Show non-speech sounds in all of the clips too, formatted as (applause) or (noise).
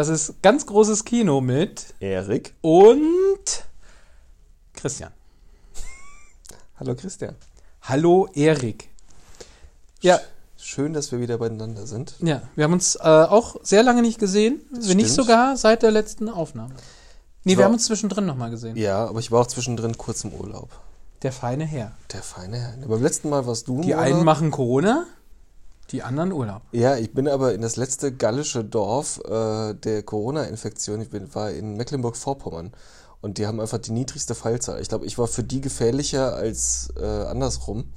Das ist ganz großes Kino mit Erik. und Christian. (laughs) Hallo Christian. Hallo Erik. Ja, Schön, dass wir wieder beieinander sind. ja, wir haben uns äh, auch sehr lange nicht gesehen, wenn nicht sogar seit der letzten Aufnahme. Nee, Ich wir haben uns zwischendrin nochmal gesehen. Ja, aber ich war auch zwischendrin kurz im Urlaub. Der feine Herr. Der feine Herr. Beim letzten Mal warst du Die einen machen Corona, die anderen Urlaub. Ja, ich bin aber in das letzte gallische Dorf äh, der Corona-Infektion. Ich bin, war in Mecklenburg-Vorpommern. Und die haben einfach die niedrigste Fallzahl. Ich glaube, ich war für die gefährlicher als äh, andersrum,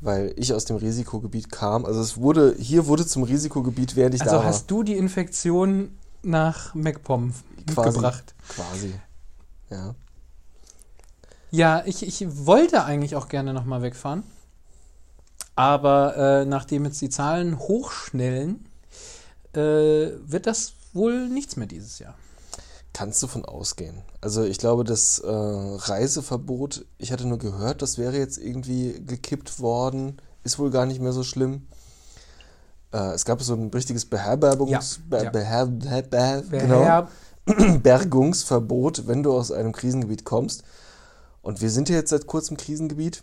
weil ich aus dem Risikogebiet kam. Also es wurde, hier wurde zum Risikogebiet, während ich Also da hast du die Infektion nach MacPom war. Gebracht? Quasi. Ja. Ja, ich, ich wollte eigentlich auch gerne nochmal wegfahren. Aber äh, nachdem jetzt die Zahlen hochschnellen, äh, wird das wohl nichts mehr dieses Jahr. Kannst du von ausgehen. Also ich glaube, das äh, Reiseverbot, ich hatte nur gehört, das wäre jetzt irgendwie gekippt worden, ist wohl gar nicht mehr so schlimm. Äh, es gab so ein richtiges Beherbergungs Ja, Be ja. Beher Beher Beher Wer genau, her- Bergungsverbot, wenn du aus einem Krisengebiet kommst. Und wir sind ja jetzt seit kurzem Krisengebiet.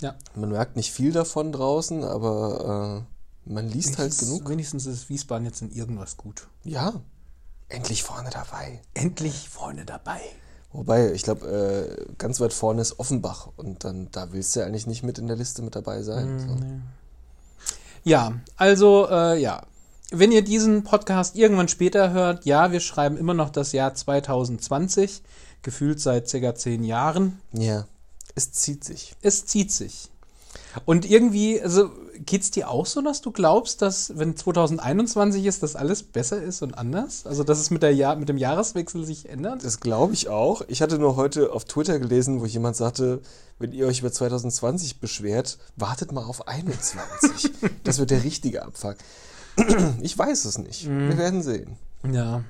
Ja. Man merkt nicht viel davon draußen, aber äh, man liest halt wenigstens, genug. wenigstens ist Wiesbaden jetzt in irgendwas gut. Ja, endlich vorne dabei. Endlich Freunde dabei. Wobei, ich glaube, äh, ganz weit vorne ist Offenbach und dann da willst du ja eigentlich nicht mit in der Liste mit dabei sein. so. Ja, also äh, ja. Wenn ihr diesen Podcast irgendwann später hört, ja, wir schreiben immer noch das Jahr 2020, gefühlt seit circa zehn Jahren. Ja, es zieht sich. Es zieht sich. Und irgendwie, also geht's dir auch so, dass du glaubst, dass wenn 2021 ist, dass alles besser ist und anders? Also dass es mit, der Jahr, mit dem Jahreswechsel sich ändert? Das glaube ich auch. Ich hatte nur heute auf Twitter gelesen, wo jemand sagte, wenn ihr euch über 2020 beschwert, wartet mal auf 21. (laughs) das wird der richtige Abfuck. Ich weiß es nicht. Wir werden sehen. Ja.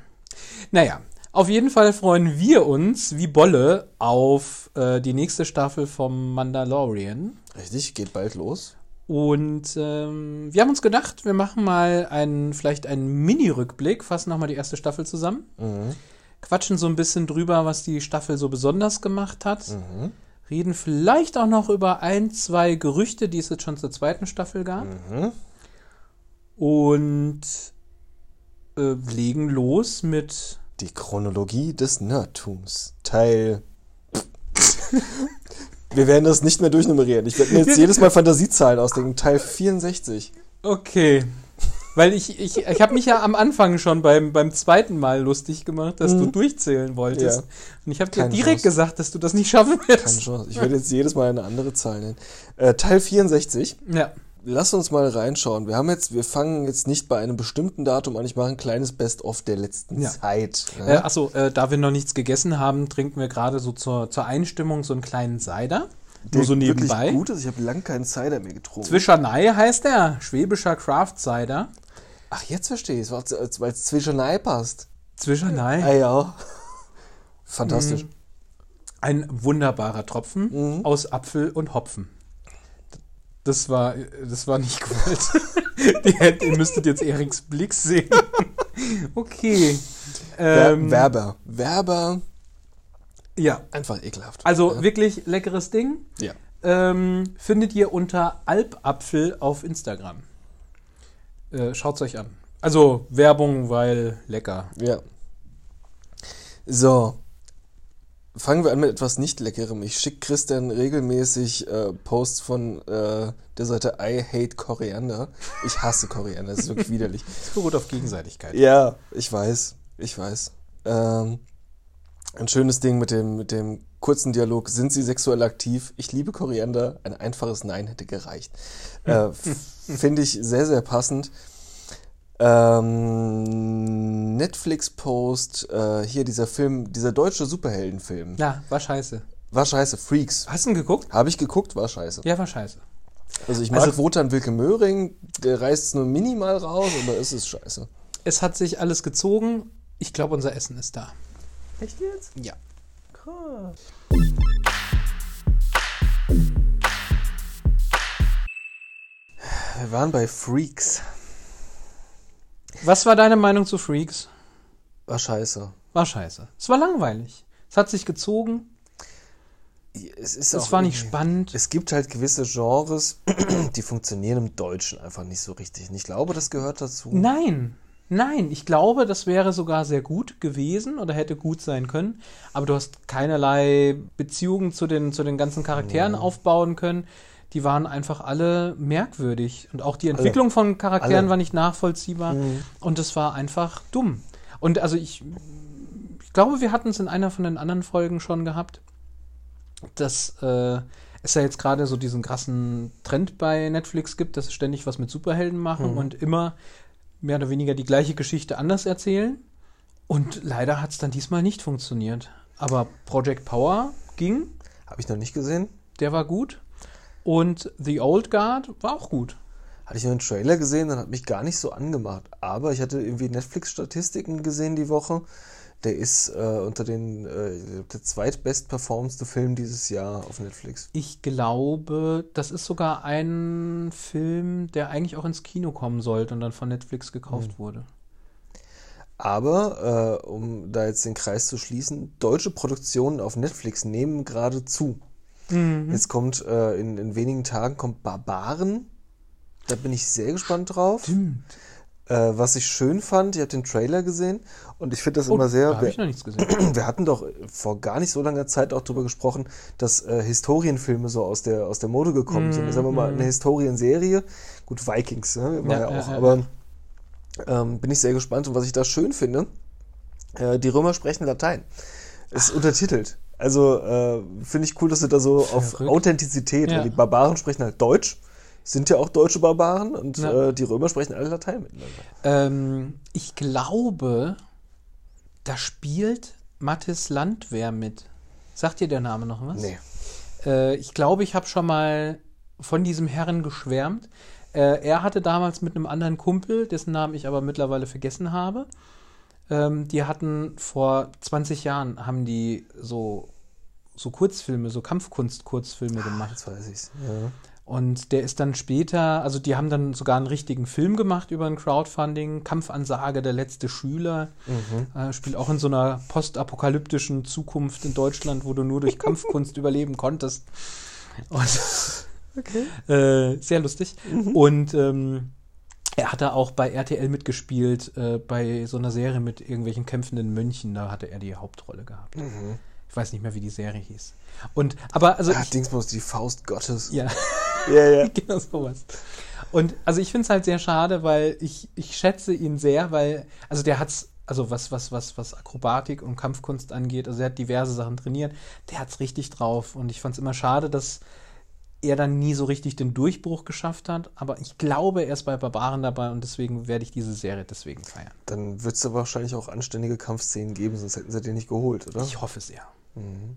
Naja, auf jeden Fall freuen wir uns wie Bolle auf äh, die nächste Staffel vom Mandalorian. Richtig, geht bald los. Und ähm, wir haben uns gedacht, wir machen mal einen, vielleicht einen Mini-Rückblick, fassen nochmal die erste Staffel zusammen, quatschen so ein bisschen drüber, was die Staffel so besonders gemacht hat, reden vielleicht auch noch über ein, zwei Gerüchte, die es jetzt schon zur zweiten Staffel gab. Und äh, legen los mit Die Chronologie des Nerdtums. Teil. (laughs) Wir werden das nicht mehr durchnummerieren. Ich werde mir jetzt jedes Mal Fantasiezahlen ausdenken. Teil 64. Okay. Weil ich, ich, ich habe mich ja am Anfang schon beim, beim zweiten Mal lustig gemacht, dass du durchzählen wolltest. Mhm. Ja. Und ich habe dir direkt Chance. gesagt, dass du das nicht schaffen wirst. Keine Chance. Ich werde jetzt jedes Mal eine andere Zahl nennen. Äh, Teil 64. Ja. Lass uns mal reinschauen. Wir haben jetzt, wir fangen jetzt nicht bei einem bestimmten Datum an. Ich mache ein kleines Best-of der letzten Ja. Zeit. Äh, achso, äh, da wir noch nichts gegessen haben, trinken wir gerade so zur, zur Einstimmung so einen kleinen Cider. Der Nur so wirklich nebenbei. gut ist. Ich habe lang keinen Cider mehr getrunken. Zwischernei heißt der. Schwäbischer Craft Cider. Ach, jetzt verstehe ich es, weil es Zwischenei passt. Zwischernei. Ah ja. Fantastisch. Ein wunderbarer Tropfen Mhm. aus Apfel und Hopfen. Das war, das war nicht gut. Die hätt- Ihr müsstet jetzt Eriks Blick sehen. (laughs) Okay. Ähm, Werber. Werber. ja. Einfach ekelhaft. Also ja. wirklich leckeres Ding. Ja. Ähm, findet ihr unter Alpapfel auf Instagram. Äh, schaut's euch an. Also Werbung, weil lecker. Ja. So. Fangen wir an mit etwas nicht Leckerem. Ich schicke Christian regelmäßig äh, Posts von äh, der Seite I Hate Koriander. Ich hasse Koriander, das ist wirklich widerlich. (laughs) Es beruht auf Gegenseitigkeit. Ja, ich weiß, ich weiß. Ähm, ein schönes Ding mit dem, mit dem kurzen Dialog. Sind Sie sexuell aktiv? Ich liebe Koriander. Ein einfaches Nein hätte gereicht. Äh, (laughs) Finde ich sehr, sehr passend. Ähm, Netflix-Post, äh, hier dieser Film, dieser deutsche Superheldenfilm. Ja, war scheiße. War scheiße, Freaks. Hast du ihn geguckt? Habe ich geguckt, war scheiße. Ja, war scheiße. Also ich mag Also- Wotan Wilke Möhring, der reißt es nur minimal raus, aber es ist scheiße. Es hat sich alles gezogen. Ich glaube, unser Essen ist da. Echt jetzt? Ja. Krass. Wir waren bei Freaks. Was war deine Meinung zu Freaks? War scheiße. War scheiße. Es war langweilig. Es hat sich gezogen. Es, ist Es war nicht spannend. Es gibt halt gewisse Genres, (clears throat) die funktionieren im Deutschen einfach nicht so richtig. Und ich glaube, das gehört dazu. Nein, nein. Ich glaube, das wäre sogar sehr gut gewesen oder hätte gut sein können. Aber du hast keinerlei Beziehungen zu den, zu den ganzen Charakteren aufbauen können. Die waren einfach alle merkwürdig. Und auch die Entwicklung von Charakteren Alle. war nicht nachvollziehbar. Und es war einfach dumm. Und also ich, ich glaube, wir hatten es in einer von den anderen Folgen schon gehabt, dass äh, es ja jetzt gerade so diesen krassen Trend bei Netflix gibt, dass sie ständig was mit Superhelden machen und immer mehr oder weniger die gleiche Geschichte anders erzählen. Und leider hat es dann diesmal nicht funktioniert. Aber Project Power ging, Habe ich noch nicht gesehen. der war gut. Und The Old Guard war auch gut. Hatte ich nur einen Trailer gesehen, dann hat mich gar nicht so angemacht. Aber ich hatte irgendwie Netflix-Statistiken gesehen die Woche. Der ist äh, unter den äh, der zweitbestperformendste Film dieses Jahr auf Netflix. Ich glaube, das ist sogar ein Film, der eigentlich auch ins Kino kommen sollte und dann von Netflix gekauft wurde. Aber, äh, um da jetzt den Kreis zu schließen, deutsche Produktionen auf Netflix nehmen gerade zu. Jetzt kommt äh, in, in wenigen Tagen kommt Barbaren. Da bin ich sehr gespannt drauf. Äh, was ich schön fand, ich habe den Trailer gesehen und ich finde das Oh, immer sehr. da habe ich noch nichts gesehen. (clears throat) Wir hatten doch vor gar nicht so langer Zeit auch darüber gesprochen, dass äh, Historienfilme so aus der, aus der Mode gekommen sind. Sagen wir mal, eine Historienserie. Gut, Vikings, ne? war Ja, ja, ja, auch. ja, aber ähm, bin ich sehr gespannt. Und was ich da schön finde, äh, die Römer sprechen Latein. Ist untertitelt. Also äh, finde ich cool, dass sie da so auf Verrückt. Authentizität, Ja. weil die Barbaren sprechen halt Deutsch, sind ja auch deutsche Barbaren und Ja. äh, die Römer sprechen alle Latein miteinander. Ähm, ich glaube, da spielt Mathis Landwehr mit. Sagt dir der Name noch was? Nee. Äh, ich glaube, ich habe schon mal von diesem Herren geschwärmt. Äh, er hatte damals mit einem anderen Kumpel, dessen Namen ich aber mittlerweile vergessen habe. Ähm, die hatten vor 20 Jahren haben die so, so Kurzfilme, so Kampfkunst-Kurzfilme gemacht. Jetzt weiß ich's. Ja. Und der ist dann später, also die haben dann sogar einen richtigen Film gemacht über ein Crowdfunding, Kampfansage, der letzte Schüler. Äh, spielt auch in so einer postapokalyptischen Zukunft in Deutschland, wo du nur durch Kampfkunst (laughs) überleben konntest. Und, (laughs) äh, sehr lustig. Und ähm, er hatte auch bei RTL mitgespielt, äh, bei so einer Serie mit irgendwelchen kämpfenden Mönchen. Da hatte er die Hauptrolle gehabt. Ich weiß nicht mehr, wie die Serie hieß. Und, aber, also. Ah, ich, Dingsbums, die Faust Gottes. ja. (laughs) ja. ja. (laughs) genau sowas. Und also ich finde es halt sehr schade, weil ich, ich schätze ihn sehr, weil, also der hat's, also was, was, was, was Akrobatik und Kampfkunst angeht, also er hat diverse Sachen trainiert, der hat's richtig drauf. Und ich fand es immer schade, dass er dann nie so richtig den Durchbruch geschafft hat. Aber ich glaube, er ist bei Barbaren dabei und deswegen werde ich diese Serie deswegen feiern. Dann wird es wahrscheinlich auch anständige Kampfszenen geben, sonst hätten sie den nicht geholt, oder? Ich hoffe sehr.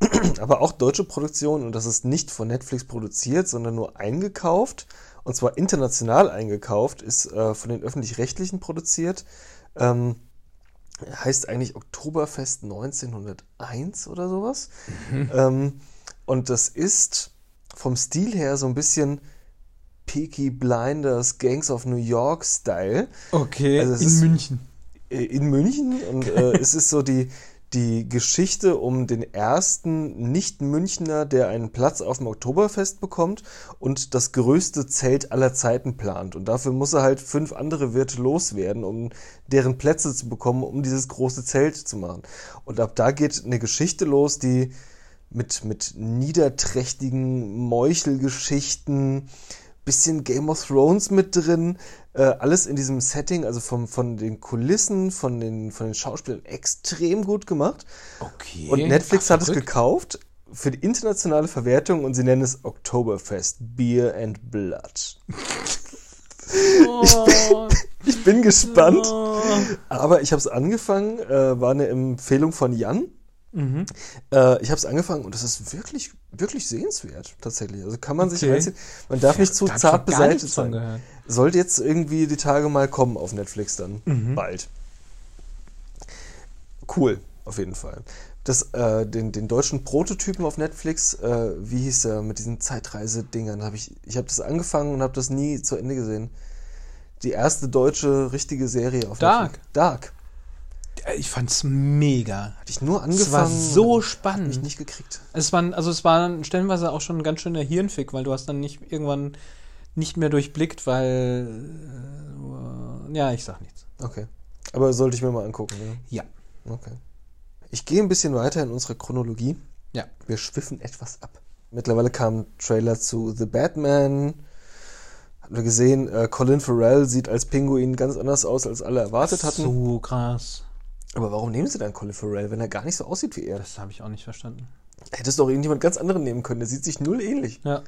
(clears throat) Aber auch deutsche Produktionen, und das ist nicht von Netflix produziert, sondern nur eingekauft, und zwar international eingekauft, ist äh, von den öffentlich-rechtlichen produziert. Ähm, heißt eigentlich Oktoberfest 1901 oder sowas. Ähm, und das ist vom Stil her so ein bisschen Peaky Blinders, Gangs of New York Style. Okay, Also in München. äh, in München und äh, (laughs) es ist so die, die Geschichte um den ersten Nicht-Münchner, der einen Platz auf dem Oktoberfest bekommt und das größte Zelt aller Zeiten plant. Und dafür muss er halt fünf andere Wirte loswerden, um deren Plätze zu bekommen, um dieses große Zelt zu machen. Und ab da geht eine Geschichte los, die mit, mit niederträchtigen Meuchelgeschichten, bisschen Game of Thrones mit drin, äh, alles in diesem Setting, also vom, von den Kulissen, von den, von den Schauspielern extrem gut gemacht. Okay. Und Netflix Ach, hat es gekauft für die internationale Verwertung und sie nennen es Oktoberfest Beer and Blood. Oh, Ich bin gespannt, oh. aber ich habe es angefangen, äh, war eine Empfehlung von Jan. Mhm. Äh, ich habe es angefangen und das ist wirklich, wirklich sehenswert tatsächlich. Also kann man sich Okay. reinziehen. Man darf nicht zu Da zart beseitigt sein. Sollte jetzt irgendwie die Tage mal kommen auf Netflix dann. Mhm. Bald. Cool, auf jeden Fall. Das, äh, den, den deutschen Prototypen auf Netflix, äh, wie hieß der mit diesen Zeitreise-Dingern, habe ich, ich habe das angefangen und habe das nie zu Ende gesehen. Die erste deutsche richtige Serie auf Dark. Netflix. Dark. Ich fand's mega. Hatte ich nur Es war angefangen. so Hab spannend. mich nicht gekriegt. Es war, also es war stellenweise auch schon ein ganz schöner Hirnfick, weil du hast dann nicht irgendwann nicht mehr durchblickt, weil äh, ja, ich sag nichts. Okay. Aber sollte ich mir mal angucken. Ja. Ja. Okay. Ich gehe ein bisschen weiter in unsere Chronologie. Ja. Wir schwiffen etwas ab. Mittlerweile kam ein Trailer zu The Batman. Haben wir gesehen, äh, Colin Farrell sieht als Pinguin ganz anders aus, als alle erwartet hatten. So krass. Aber warum nehmen sie dann Colin Farrell, wenn er gar nicht so aussieht wie er? Das habe ich auch nicht verstanden. Hättest doch irgendjemand ganz anderen nehmen können. Der sieht sich null ähnlich. Ja.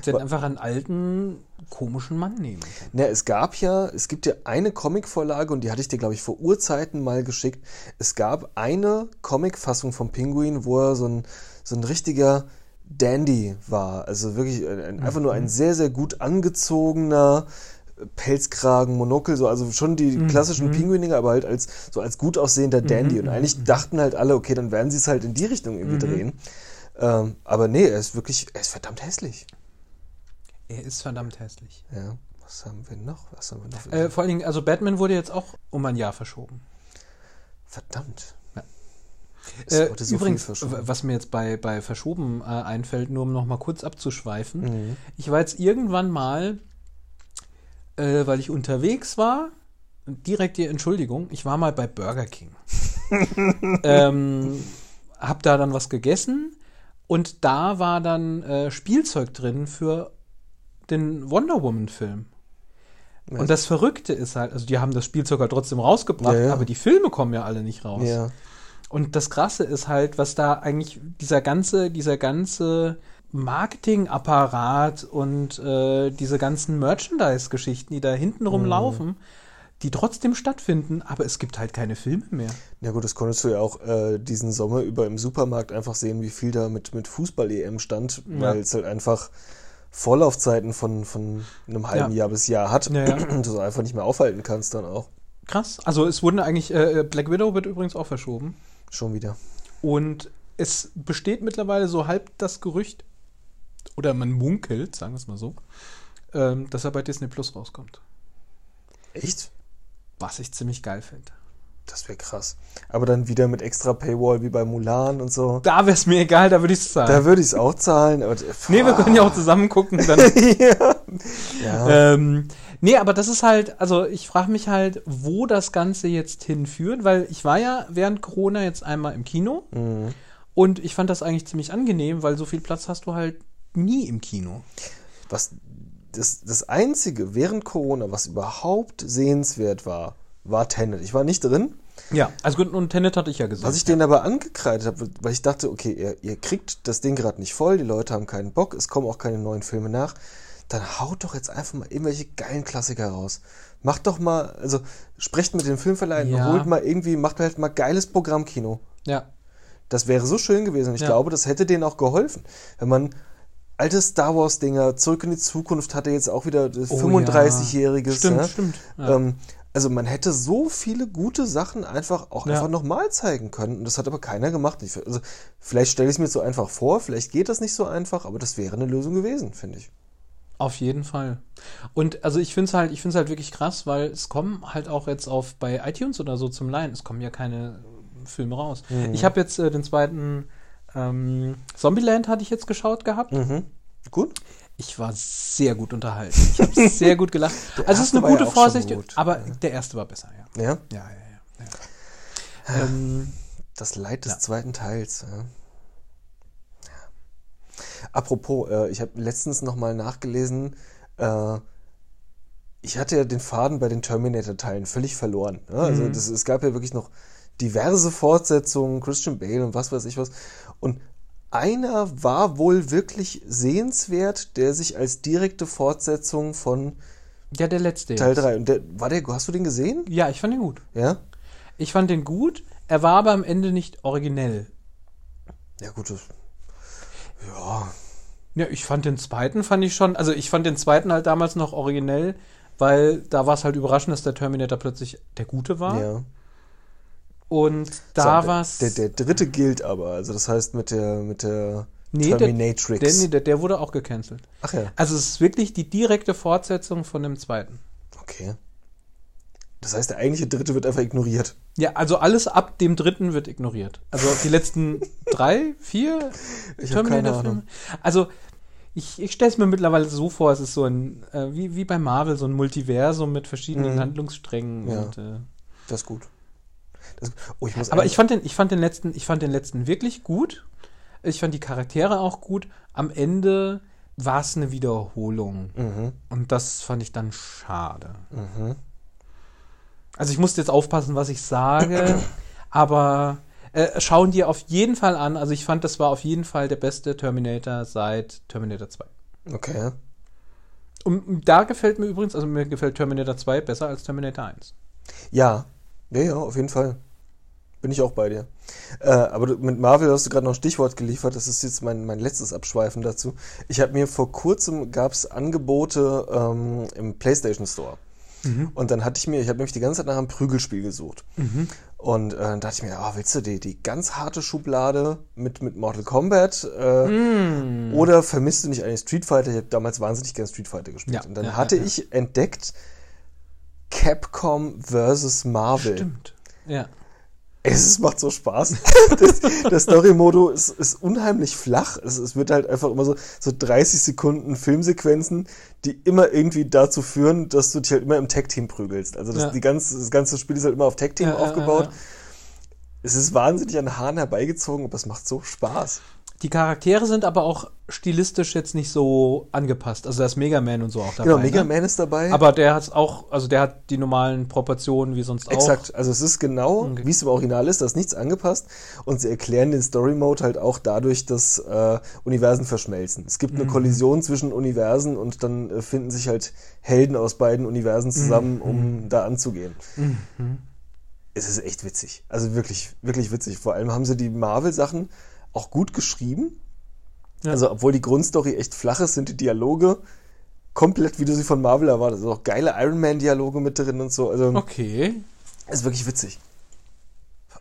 Sie hätten einfach einen alten, komischen Mann nehmen können. Na, es gab ja, es gibt ja eine Comicvorlage und die hatte ich dir, glaube ich, vor Urzeiten mal geschickt. Es gab eine Comicfassung vom Pinguin, wo er so ein, so ein richtiger Dandy war. Also wirklich ein, ein, einfach nur ein sehr, sehr gut angezogener Pelzkragen, Monokel, so, also schon die klassischen Pinguiniger, aber halt als, so als gut aussehender Dandy. Und eigentlich dachten halt alle, okay, dann werden sie es halt in die Richtung irgendwie drehen. Ähm, aber nee, er ist wirklich, er ist verdammt hässlich. Er ist verdammt hässlich. Ja. Was haben wir noch? Was haben wir noch? Äh, vor allen Dingen, also Batman wurde jetzt auch um ein Jahr verschoben. Verdammt. Ja. Es Äh, wurde so übrigens, viel verschoben. w- was mir jetzt bei, bei Verschoben äh, einfällt, nur um noch mal kurz abzuschweifen. Mhm. Ich war jetzt irgendwann mal, äh, weil ich unterwegs war, direkt die Entschuldigung, ich war mal bei Burger King. (laughs) ähm, hab da dann was gegessen und da war dann äh, Spielzeug drin für den Wonder Woman Film. Und das Verrückte ist halt, also die haben das Spielzeug halt trotzdem rausgebracht, Ja, ja. aber die Filme kommen ja alle nicht raus. Ja. Und das Krasse ist halt, was da eigentlich dieser ganze, dieser ganze Marketingapparat und äh, diese ganzen Merchandise-Geschichten, die da hinten Mhm. rumlaufen, die trotzdem stattfinden, aber es gibt halt keine Filme mehr. Ja gut, das konntest du ja auch äh, diesen Sommer über im Supermarkt einfach sehen, wie viel da mit, mit Fußball-EM stand, weil es halt einfach Vorlaufzeiten von, von einem halben Ja. Jahr bis Jahr hat Ja, ja. (clears throat) und du so einfach nicht mehr aufhalten kannst dann auch. Krass. Also es wurden eigentlich, äh, Black Widow wird übrigens auch verschoben. Schon wieder. Und es besteht mittlerweile so halb das Gerücht, oder man munkelt, sagen wir es mal so, ähm, dass er bei Disney Plus rauskommt. Echt? Was ich ziemlich geil finde. Das wäre krass. Aber dann wieder mit extra Paywall wie bei Mulan und so. Da wäre es mir egal, da würde ich es zahlen. Da würde ich es auch zahlen. Aber, nee, wir können ja auch zusammen gucken. Dann, (laughs) ja. ja. ähm, nee, aber das ist halt, also ich frage mich halt, wo das Ganze jetzt hinführt, weil ich war ja während Corona jetzt einmal im Kino Mhm. und ich fand das eigentlich ziemlich angenehm, weil so viel Platz hast du halt nie im Kino. was das, das Einzige während Corona, was überhaupt sehenswert war, war Tenet. Ich war nicht drin. Ja, also gut, und Tenet hatte ich ja gesehen. Was ich denen aber angekreidet habe, weil ich dachte, okay, ihr, ihr kriegt das Ding gerade nicht voll, die Leute haben keinen Bock, es kommen auch keine neuen Filme nach, dann haut doch jetzt einfach mal irgendwelche geilen Klassiker raus. Macht doch mal, also sprecht mit den Filmverleihen, Ja. holt mal irgendwie, macht halt mal geiles Programmkino. ja, Das wäre so schön gewesen. Ich Ja. glaube, das hätte denen auch geholfen. Wenn man alte Star Wars-Dinger, Zurück in die Zukunft hatte jetzt auch wieder das Oh 35-jähriges. Stimmt, ja? stimmt. Ja. Ähm, also man hätte so viele gute Sachen einfach auch Ja. einfach nochmal zeigen können. Und das hat aber keiner gemacht. Also, vielleicht stelle ich es mir so einfach vor, vielleicht geht das nicht so einfach, aber das wäre eine Lösung gewesen, finde ich. Auf jeden Fall. Und also ich finde es halt, ich finde halt wirklich krass, weil es kommen halt auch jetzt auf bei iTunes oder so zum Leihen, es kommen ja keine Filme raus. Mhm. Ich habe jetzt äh, den zweiten ähm, Zombieland hatte ich jetzt geschaut gehabt. Mhm. Gut? Ich war sehr gut unterhalten. Ich habe (laughs) sehr gut gelacht. Also es ist eine ja gute schon Vorsicht, gut. aber der erste war besser, ja. Ja. Ja, ja, ja. ja. ähm, Das Leid des Ja. zweiten Teils. Ja. Ja. Apropos, äh, ich habe letztens nochmal nachgelesen, äh, ich hatte ja den Faden bei den Terminator-Teilen völlig verloren. Ne? Also Mhm. das, es gab ja wirklich noch diverse Fortsetzungen, Christian Bale und was weiß ich was. Und einer war wohl wirklich sehenswert, der sich als direkte Fortsetzung von ja, der letzte. Teil jetzt. 3. Und der, war der, hast du den gesehen? Ja, ich fand den gut. Ja? Ich fand den gut. Er war aber am Ende nicht originell. Ja, gut. Das, ja, Ja, ich fand den zweiten, fand ich schon, also ich fand den zweiten halt damals noch originell, weil da war es halt überraschend, dass der Terminator plötzlich der Gute war. ja. Und da So, war's. Der, der dritte gilt aber, also das heißt mit der, mit der Nee, der- Terminatrix. der, nee, der, der wurde auch gecancelt. Ach ja, Also es ist wirklich die direkte Fortsetzung von dem zweiten. Okay. Das heißt, der eigentliche dritte wird einfach ignoriert. Ja, also alles ab dem dritten wird ignoriert. Also die letzten (laughs) drei, vier Ahnung. Also ich, ich stelle es mir mittlerweile so vor, es ist so ein, äh, wie, wie bei Marvel, so ein Multiversum mit verschiedenen Mhm. Handlungssträngen. Ja. Und, äh, Das ist gut. Oh, ich aber ich fand, den, ich, fand den letzten, ich fand den letzten wirklich gut. Ich fand die Charaktere auch gut. Am Ende war es eine Wiederholung. Mhm, Und das fand ich dann schade. mhm. Also ich musste jetzt aufpassen, was ich sage, (clears throat) aber äh, schauen dir auf jeden Fall an. Also ich fand, das war auf jeden Fall der beste Terminator seit Terminator 2. Okay. Und und da gefällt mir übrigens, also mir gefällt Terminator 2 besser als Terminator 1. Ja. Ja, ja, auf jeden Fall. Bin ich auch bei dir. Äh, aber du, mit Marvel hast du gerade noch ein Stichwort geliefert. Das ist jetzt mein, mein letztes Abschweifen dazu. Ich habe mir vor kurzem gab es Angebote ähm, im PlayStation Store. Und dann hatte ich mir, ich habe nämlich die ganze Zeit nach einem Prügelspiel gesucht. Und äh, dann dachte ich mir, ah, willst du die, die ganz harte Schublade mit, mit Mortal Kombat? Äh, Oder vermisst du nicht eigentlich Street Fighter? Ich habe damals wahnsinnig gern Street Fighter gespielt. Ja, Und dann ja, hatte ja. ich entdeckt Capcom versus Marvel. Stimmt. Ja. Es macht so Spaß. (laughs) Das, der Story-Modo ist, ist unheimlich flach. Es, es wird halt einfach immer so, so 30 Sekunden Filmsequenzen, die immer irgendwie dazu führen, dass du dich halt immer im Tag-Team prügelst. Also das, Ja. die ganze, das ganze Spiel ist halt immer auf Tag-Team Ja, aufgebaut. ja. Es ist wahnsinnig an Haaren herbeigezogen, aber es macht so Spaß. Die Charaktere sind aber auch stilistisch jetzt nicht so angepasst. Also da ist Mega Man und so auch dabei. Genau, Mega ne? Man ist dabei. Aber der hat auch, also der hat die normalen Proportionen wie sonst auch. Exakt, also es ist genau, Okay. wie es im Original ist, da ist nichts angepasst und sie erklären den Story Mode halt auch dadurch, dass äh, Universen verschmelzen. Es gibt eine Kollision zwischen Universen und dann äh, finden sich halt Helden aus beiden Universen zusammen, um da anzugehen. Es ist echt witzig, also wirklich, wirklich witzig. Vor allem haben sie die Marvel-Sachen auch gut geschrieben. Ja. Also obwohl die Grundstory echt flach ist, sind die Dialoge komplett, wie du sie von Marvel erwartest. Also auch geile Iron Man-Dialoge mit drin und so. Also Okay. ist wirklich witzig.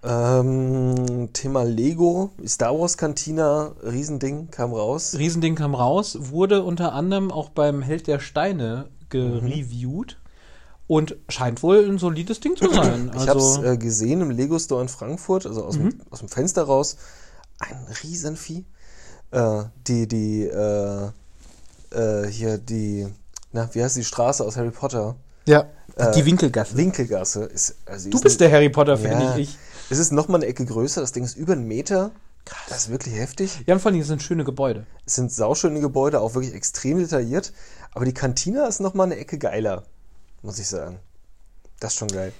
Ähm, Thema Lego, Star Wars Cantina, Riesending, kam raus. Riesending kam raus, wurde unter anderem auch beim Held der Steine gereviewt und scheint wohl ein solides Ding zu (clears throat) sein. Ich habe es Also, äh, gesehen im Lego Store in Frankfurt, also aus, dem, aus dem Fenster raus. Ein Riesenvieh. Äh, die, die, äh, äh, hier die, na, wie heißt die Straße aus Harry Potter? ja, äh, die Winkelgasse. Winkelgasse. Ist, also du ist bist ein- der Harry Potter-Fan, Ja. nicht ich. Es ist noch mal eine Ecke größer, das Ding ist über einen Meter. Das ist wirklich heftig. Ja, und vor allem, das sind schöne Gebäude. Es sind sauschöne Gebäude, auch wirklich extrem detailliert. Aber die Kantina ist noch mal eine Ecke geiler, muss ich sagen. Das ist schon geil.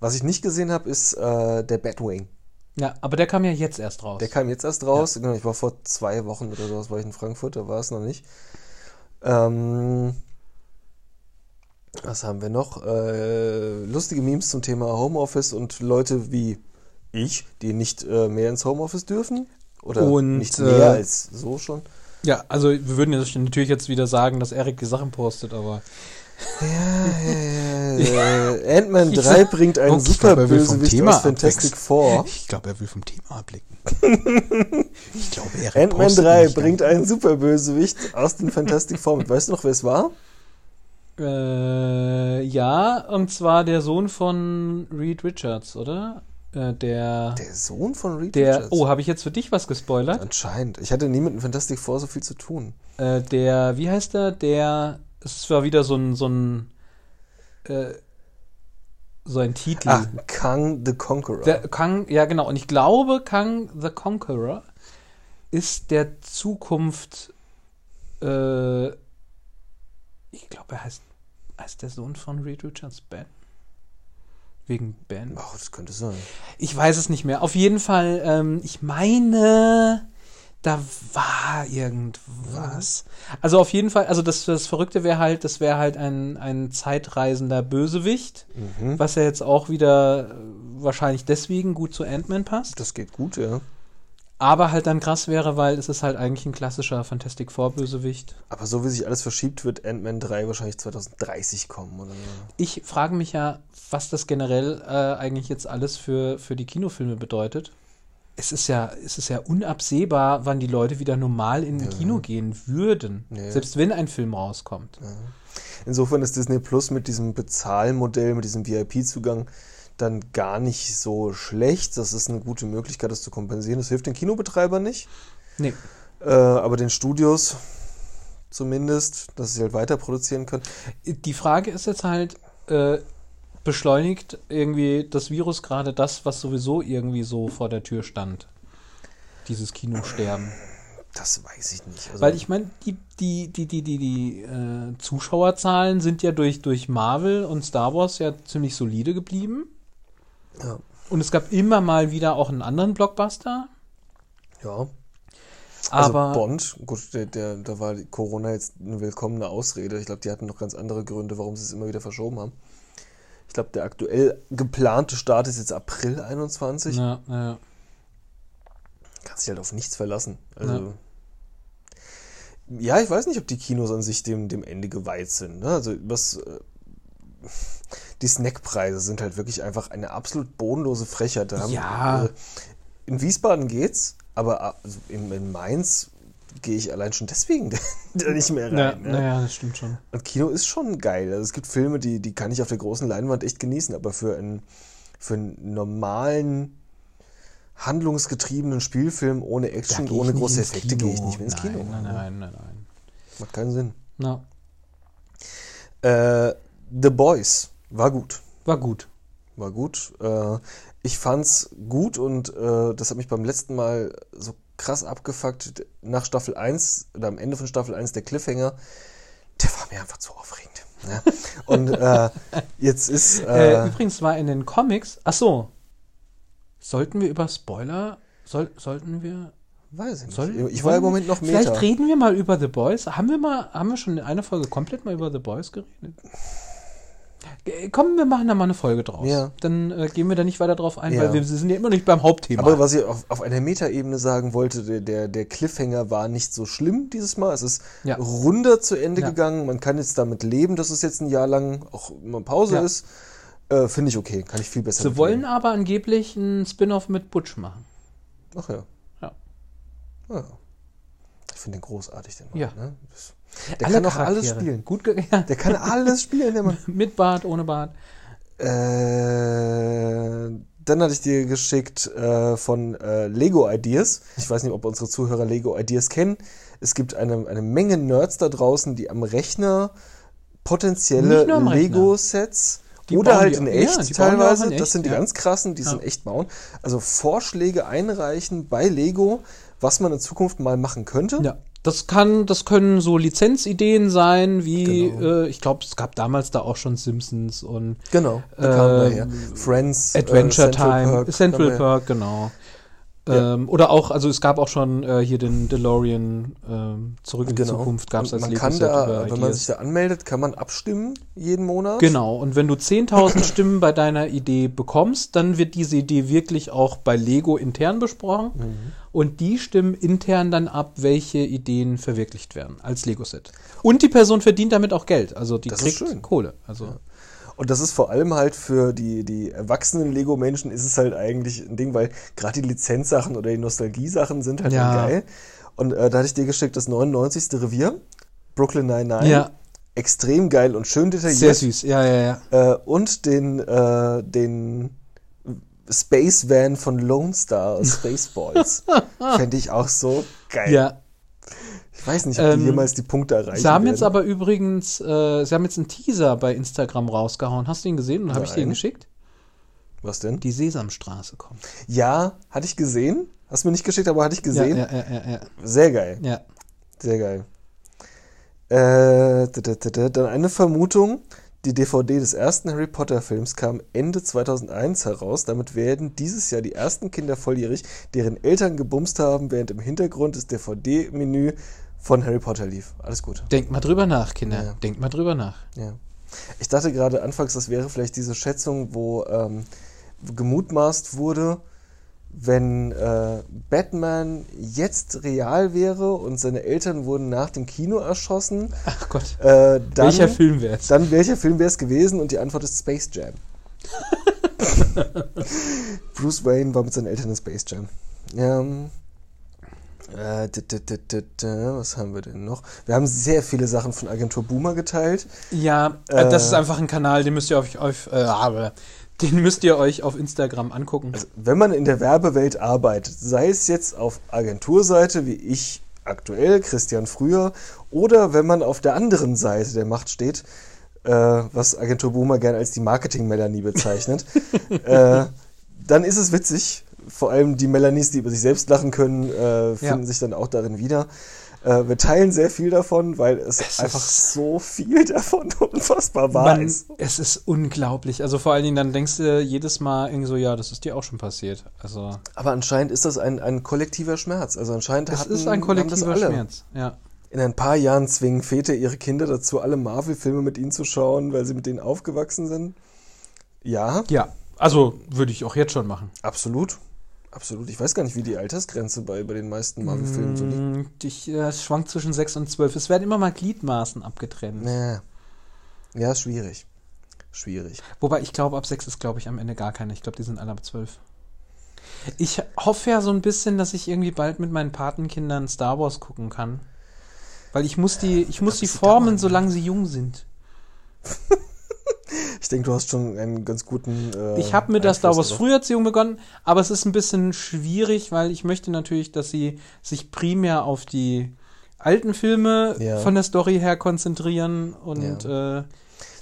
Was ich nicht gesehen habe, ist äh, der Batwing. Ja, aber der kam ja jetzt erst raus. Der kam jetzt erst raus. Genau, ich war vor zwei Wochen oder sowas, war ich in Frankfurt, da war es noch nicht. Ähm, was haben wir noch? Äh, lustige Memes zum Thema Homeoffice und Leute wie ich, die nicht äh, mehr ins Homeoffice dürfen. Oder Und, nicht äh, mehr als so schon. ja, also wir würden jetzt natürlich jetzt wieder sagen, dass Erik die Sachen postet, aber Ja, ja, ja. (laughs) Ant-Man Ich 3 sag- bringt einen glaub, er vom Superbösewicht Thema aus Fantastic. Four. ich glaube, er will vom Thema abblicken. (laughs) ich glaube, Erik Ant-Man postet 3 nicht bringt einen Superbösewicht aus den Fantastic Four mit. Weißt du noch, wer es war? Äh, ja, und zwar der Sohn von Reed Richards, oder? Äh, der, Der Sohn von Reed der, Richards. oh, habe ich jetzt für dich was gespoilert? Anscheinend. Ich hatte nie mit dem Fantastic Four so viel zu tun. Äh, der, wie heißt der? Der, es war wieder so ein, so ein, äh, so ein Titel. Ah, Kang the Conqueror. Der Kang, ja genau, und ich glaube, Kang the Conqueror ist der Zukunft, äh, ich glaube, er heißt, heißt der Sohn von Reed Richards Ben? Wegen Ben? oh, das könnte sein. Ich weiß es nicht mehr. Auf jeden Fall, ähm, ich meine, da war irgendwas. Also auf jeden Fall, also das, das Verrückte wäre halt, das wäre halt ein, ein zeitreisender Bösewicht, Mhm. was ja jetzt auch wieder äh, wahrscheinlich deswegen gut zu Ant-Man passt. Das geht gut, ja. Aber halt dann krass wäre, weil es ist halt eigentlich ein klassischer Fantastic Four Bösewicht. Aber so wie sich alles verschiebt, wird Ant-Man 3 wahrscheinlich 2030 kommen oder so. Ich frage mich ja, was das generell äh, eigentlich jetzt alles für, für die Kinofilme bedeutet. Es ist ja, es ist ja unabsehbar, wann die Leute wieder normal in ein Kino gehen würden. Ja. Selbst wenn ein Film rauskommt. Insofern ist Disney Plus mit diesem Bezahlmodell, mit diesem VIP-Zugang dann gar nicht so schlecht. Das ist eine gute Möglichkeit, das zu kompensieren. Das hilft den Kinobetreibern nicht. Nee. Äh, aber den Studios zumindest, dass sie halt weiter produzieren können. Die Frage ist jetzt halt, äh, beschleunigt irgendwie das Virus gerade das, was sowieso irgendwie so vor der Tür stand? Dieses Kinosterben. Das weiß ich nicht. Also Weil ich meine, die, die, die, die, die, die äh, Zuschauerzahlen sind ja durch, durch Marvel und Star Wars ja ziemlich solide geblieben. ja. Und es gab immer mal wieder auch einen anderen Blockbuster. ja. Also Aber Bond, gut, der, der, da war Corona jetzt eine willkommene Ausrede. Ich glaube, die hatten noch ganz andere Gründe, warum sie es immer wieder verschoben haben. Ich glaube, der aktuell geplante Start ist jetzt April 21. ja, ja. Kannst dich halt auf nichts verlassen. Also. Ja. ich weiß nicht, ob die Kinos an sich dem, dem Ende geweiht sind. Ne? Also was. äh, Die Snackpreise sind halt wirklich einfach eine absolut bodenlose Frechheit. Da haben, Ja. äh, in Wiesbaden geht's, aber äh, also in, in Mainz gehe ich allein schon deswegen (laughs) da nicht mehr rein. Ja, ne? naja, das stimmt schon. Und Kino ist schon geil. Also es gibt Filme, die, die kann ich auf der großen Leinwand echt genießen, aber für einen, für einen normalen, handlungsgetriebenen Spielfilm ohne Action, ohne große Effekte gehe ich nicht mehr ins nein, Kino. Nein, nein, nein, nein. Macht keinen Sinn. Na, Äh, The Boys war gut. war gut. War gut. Äh, ich fand's gut und äh, das hat mich beim letzten Mal so krass abgefuckt. Nach Staffel 1 oder am Ende von Staffel 1 der Cliffhanger, der war mir einfach zu aufregend. Ne? Und äh, (laughs) jetzt ist. Äh, Äh, übrigens war in den Comics. Ach so. Sollten wir über Spoiler? Soll, sollten wir? weiß ich nicht. Soll, ich war im Moment noch Meta. Vielleicht reden wir mal über The Boys. Haben wir mal, haben wir schon in einer Folge komplett mal über The Boys geredet? Äh, Komm, wir machen da mal eine Folge draus. Ja. Dann äh, gehen wir da nicht weiter drauf ein, Ja. weil wir sind ja immer nicht beim Hauptthema. Aber was ich auf, auf einer Metaebene sagen wollte, der, der, der Cliffhanger war nicht so schlimm dieses Mal. Es ist Ja. runder zu Ende gegangen. Man kann jetzt damit leben, dass es jetzt ein Jahr lang auch immer Pause ist. Äh, Finde ich okay. Kann ich viel besser Sie wollen aber angeblich einen Spin-off mit Butch machen. Ach ja. Ja. Ah, ja. Ich finde den großartig, den Mann. Ja. Ne? Das, der kann auch alles spielen. Gut, ja. Der kann alles spielen, der Mann. (laughs) Mit Bart, ohne Bart. Äh, dann hatte ich dir geschickt äh, von äh, Lego Ideas. Ich weiß nicht, ob unsere Zuhörer Lego Ideas kennen. Es gibt eine, eine Menge Nerds da draußen, die am Rechner potenzielle. Lego-Sets Die oder halt in ja, echt auch teilweise. in das echt, sind die ja. ganz krassen, die Ja. sind echt bauen. Also Vorschläge einreichen bei Lego, was man in Zukunft mal machen könnte. Ja. Das kann, das können so Lizenzideen sein, wie, Genau. äh, ich glaube, es gab damals da auch schon Simpsons und Genau, die kamen Ähm. Friends, Adventure äh, Central Time, Perk, Central. Park, genau. Ja. Ähm, oder auch, also es gab auch schon äh, hier den DeLorean ähm, zurück in die Genau. Zukunft, gab es als man kann da, wenn man sich da anmeldet, kann man abstimmen jeden Monat. Genau, und wenn du 10.000 Stimmen bei deiner Idee bekommst, dann wird diese Idee wirklich auch bei Lego intern besprochen Mhm. Und die stimmen intern dann ab, welche Ideen verwirklicht werden als Lego-Set. Und die Person verdient damit auch Geld, also die Das kriegt schön. Kohle. Also Und das ist vor allem halt für die, die erwachsenen Lego-Menschen ist es halt eigentlich ein Ding, weil gerade die Lizenzsachen oder die Nostalgie-Sachen sind halt Ja. geil. Und äh, da hatte ich dir geschickt das 99. Revier, Brooklyn 99. Ja. Extrem geil und schön sehr detailliert. süß, ja, ja, ja. Äh, und den, äh, den Space Van von Lone Star aus (laughs) Spaceballs. Fände ich auch so geil. Ja, Ich weiß nicht, ob die Ähm, jemals die Punkte erreichen Sie haben werden. jetzt aber übrigens, äh, Sie haben jetzt einen Teaser bei Instagram rausgehauen. Hast du ihn gesehen und habe ich dir geschickt? Was denn? Die Sesamstraße kommt. Ja, hatte ich gesehen. Hast du mir nicht geschickt, aber hatte ich gesehen. Ja, ja, ja, ja, Sehr geil. ja. Sehr geil. Äh, da, da, da, da, dann eine Vermutung. Die DVD des ersten Harry Potter Films kam Ende 2001 heraus. Damit werden dieses Jahr die ersten Kinder volljährig, deren Eltern gebumst haben, während im Hintergrund das DVD-Menü von Harry Potter lief. Alles gut. Denkt mal drüber nach, Kinder. Ja. Denkt mal drüber nach. Ja. Ich dachte gerade anfangs, das wäre vielleicht diese Schätzung, wo ähm, gemutmaßt wurde, wenn äh, Batman jetzt real wäre und seine Eltern wurden nach dem Kino erschossen, Ach Gott. äh, dann, Welcher Film wär's? dann welcher Film wäre es gewesen? Und die Antwort ist Space Jam. (laughs) Bruce Wayne war mit seinen Eltern in Space Jam. Ja, ähm, Äh, was haben wir denn noch? Wir haben sehr viele Sachen von Agentur Boomer geteilt. Ja, äh, das ist einfach ein Kanal, den müsst ihr euch auf, äh, aber den müsst ihr euch auf Instagram angucken. Wenn man in der Werbewelt arbeitet, sei es jetzt auf Agenturseite wie ich aktuell, Christian früher, oder wenn man auf der anderen Seite der Macht steht, äh, was Agentur Boomer gern als die Marketing-Melanie bezeichnet, (laughs) äh, dann ist es witzig. Vor allem die Melanies, die über sich selbst lachen können, äh, finden Ja. sich dann auch darin wieder. Äh, wir teilen sehr viel davon, weil es, Es einfach so viel davon (laughs) unfassbar wahr Man, ist. es ist unglaublich. Also vor allen Dingen, dann denkst du jedes Mal irgendwie so, ja, das ist dir auch schon passiert. Also Aber anscheinend ist das ein, ein kollektiver Schmerz. Also anscheinend es hatten, ist ein kollektiver. Schmerz. Ja. In ein paar Jahren zwingen Väter ihre Kinder dazu, alle Marvel-Filme mit ihnen zu schauen, weil sie mit denen aufgewachsen sind. Ja, ja, also würde ich auch jetzt schon machen. absolut. Absolut. Ich weiß gar nicht, wie die Altersgrenze bei, bei den meisten Marvel-Filmen so liegt. Mm, Ich, äh, es schwankt zwischen 6 und 12. Es werden immer mal Gliedmaßen abgetrennt. Nee. Ja, schwierig. Schwierig. Wobei ich glaube, ab 6 ist, glaube ich, am Ende gar keine. Ich glaube, die sind alle ab 12. Ich hoffe ja so ein bisschen, dass ich irgendwie bald mit meinen Patenkindern Star Wars gucken kann. Weil ich muss die, ich muss die formen, dauern, solange sie jung sind. (laughs) Ich denke, du hast schon einen ganz guten. Äh, Ich habe mit der Star Wars. Früherziehung begonnen, aber es ist ein bisschen schwierig, weil ich möchte natürlich, dass sie sich primär auf die alten Filme Ja. von der Story her konzentrieren und äh,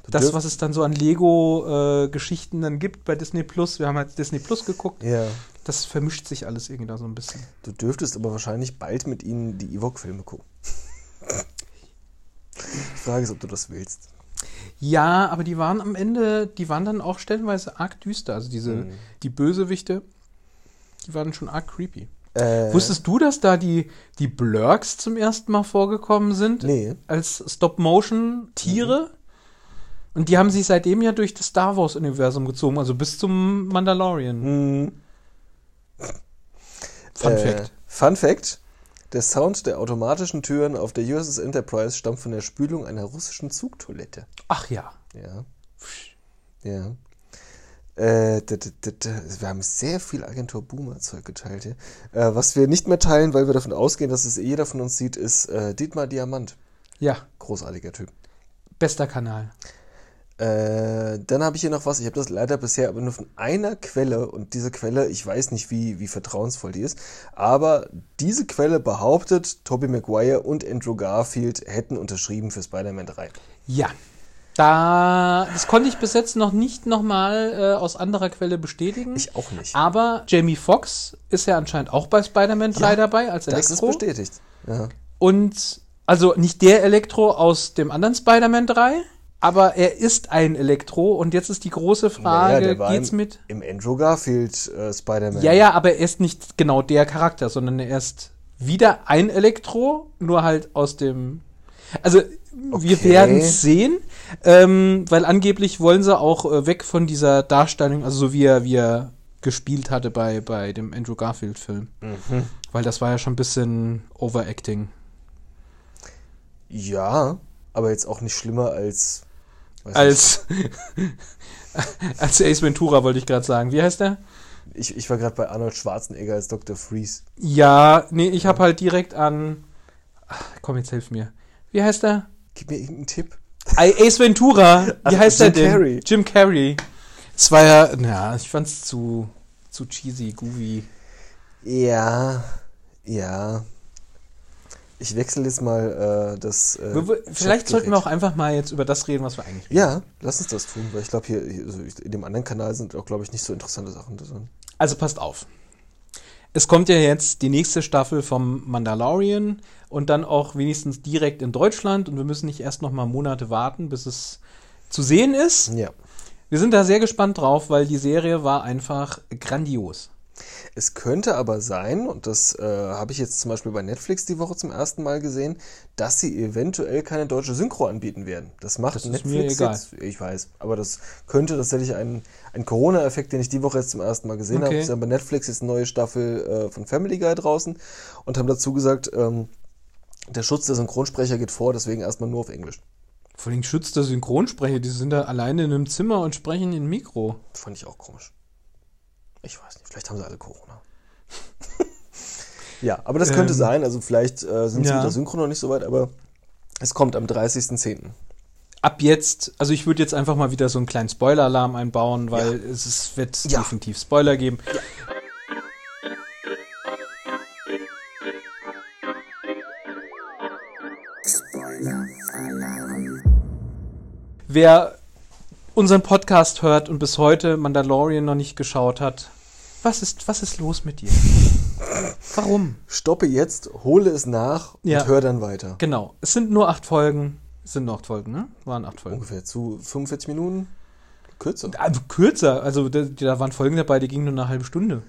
Du das, was es dann so an Lego-Geschichten dann gibt bei Disney Plus. Wir haben halt Disney Plus geguckt. Ja. Das vermischt sich alles irgendwie da so ein bisschen. Du dürftest aber wahrscheinlich bald mit ihnen die Ewok-Filme gucken. (laughs) Die Frage ist, ob du das willst. Ja, aber die waren am Ende, die waren dann auch stellenweise arg düster. Also diese, Mhm. die Bösewichte, die waren schon arg creepy. Äh, Wusstest du, dass da die, die Blurks zum ersten Mal vorgekommen sind? Nee. Als Stop-Motion-Tiere? Und die haben sich seitdem ja durch das Star Wars-Universum gezogen, also bis zum Mandalorian. Hm. Fun Äh, Fact. Fun Fact: Der Sound der automatischen Türen auf der USS Enterprise stammt von der Spülung einer russischen Zugtoilette. Ach ja. Ja. Ja. Äh, wir haben sehr viel Agentur Boomer-Zeug geteilt hier. Äh, was wir nicht mehr teilen, weil wir davon ausgehen, dass es jeder von uns sieht, ist äh, Dietmar Diamant. Ja, Großartiger Typ. bester Kanal. Äh, dann habe ich hier noch was. Ich habe das leider bisher aber nur von einer Quelle und diese Quelle, ich weiß nicht, wie, wie vertrauensvoll die ist, aber diese Quelle behauptet, Tobey Maguire und Andrew Garfield hätten unterschrieben für Spider-Man 3. Ja. Da, das konnte ich bis jetzt noch nicht nochmal äh, aus anderer Quelle bestätigen. Ich auch nicht. Aber Jamie Foxx ist ja anscheinend auch bei Spider-Man 3 Ja, dabei als das ist Elektro. bestätigt. Ja. Und also nicht der Elektro aus dem anderen Spider-Man 3, aber er ist ein Elektro. Und jetzt ist die große Frage, war geht's im, mit? Im Andrew Garfield äh, Spider-Man. Ja, ja, aber er ist nicht genau der Charakter, sondern er ist wieder ein Elektro, nur halt aus dem. Also, wir Okay. werden sehen, ähm, weil angeblich wollen sie auch äh, weg von dieser Darstellung, also so wie er, wie er gespielt hatte bei, bei dem Andrew Garfield-Film. Mhm. Weil das war ja schon ein bisschen Overacting. Ja, aber jetzt auch nicht schlimmer als. Als, (laughs) als Ace Ventura, wollte ich gerade sagen. Wie heißt der? Ich, ich war gerade bei Arnold Schwarzenegger als Dr. Freeze. Ja, nee, ich habe halt direkt an. Ach, komm, jetzt hilf mir. Wie heißt der? Gib mir irgendeinen Tipp. Ace Ventura. (laughs) Wie Ach, heißt Jim der denn? Carrey. Jim Carrey. Das war ja, na, ich fand's zu, zu cheesy, goofy. Ja, ja. Ich wechsle jetzt mal äh, das. Äh, Vielleicht sollten wir auch einfach mal jetzt über das reden, was wir eigentlich reden. Ja, lass uns das tun, weil ich glaube, hier, hier also in dem anderen Kanal sind auch, glaube ich, nicht so interessante Sachen drin. Also passt auf. Es kommt ja jetzt die nächste Staffel vom Mandalorian und dann auch wenigstens direkt in Deutschland und wir müssen nicht erst noch mal Monate warten, bis es zu sehen ist. Ja. Wir sind da sehr gespannt drauf, weil die Serie war einfach grandios. Es könnte aber sein, und das äh, habe ich jetzt zum Beispiel bei Netflix die Woche zum ersten Mal gesehen, dass sie eventuell keine deutsche Synchro anbieten werden. Das macht Das Netflix jetzt. Ich weiß, aber das könnte tatsächlich ein, ein Corona-Effekt, den ich die Woche jetzt zum ersten Mal gesehen Okay. habe. Sie haben bei Netflix jetzt eine neue Staffel äh, von Family Guy draußen und haben dazu gesagt, ähm, der Schutz der Synchronsprecher geht vor, deswegen erstmal nur auf Englisch. Vor allem schützt der Synchronsprecher, die sind da alleine in einem Zimmer und sprechen in Mikro. Fand ich auch komisch. Ich weiß nicht, vielleicht haben sie alle Corona. (laughs) Ja, aber das könnte Ähm, sein. Also vielleicht äh, sind sie ja. mit der Synchro noch nicht so weit, aber es kommt am 30.10. Ab jetzt, also ich würde jetzt einfach mal wieder so einen kleinen Spoiler-Alarm einbauen, weil es ist, wird Ja. definitiv Spoiler geben. Wer unseren Podcast hört und bis heute Mandalorian noch nicht geschaut hat, was ist, was ist los mit dir? Warum? Stoppe jetzt, hole es nach und Ja. hör dann weiter. Genau, es sind nur acht Folgen. Es sind nur acht Folgen, ne? Waren acht Folgen. Ungefähr zu 45 Minuten. Kürzer. Also kürzer, also da, da waren Folgen dabei, die gingen nur eine halbe Stunde.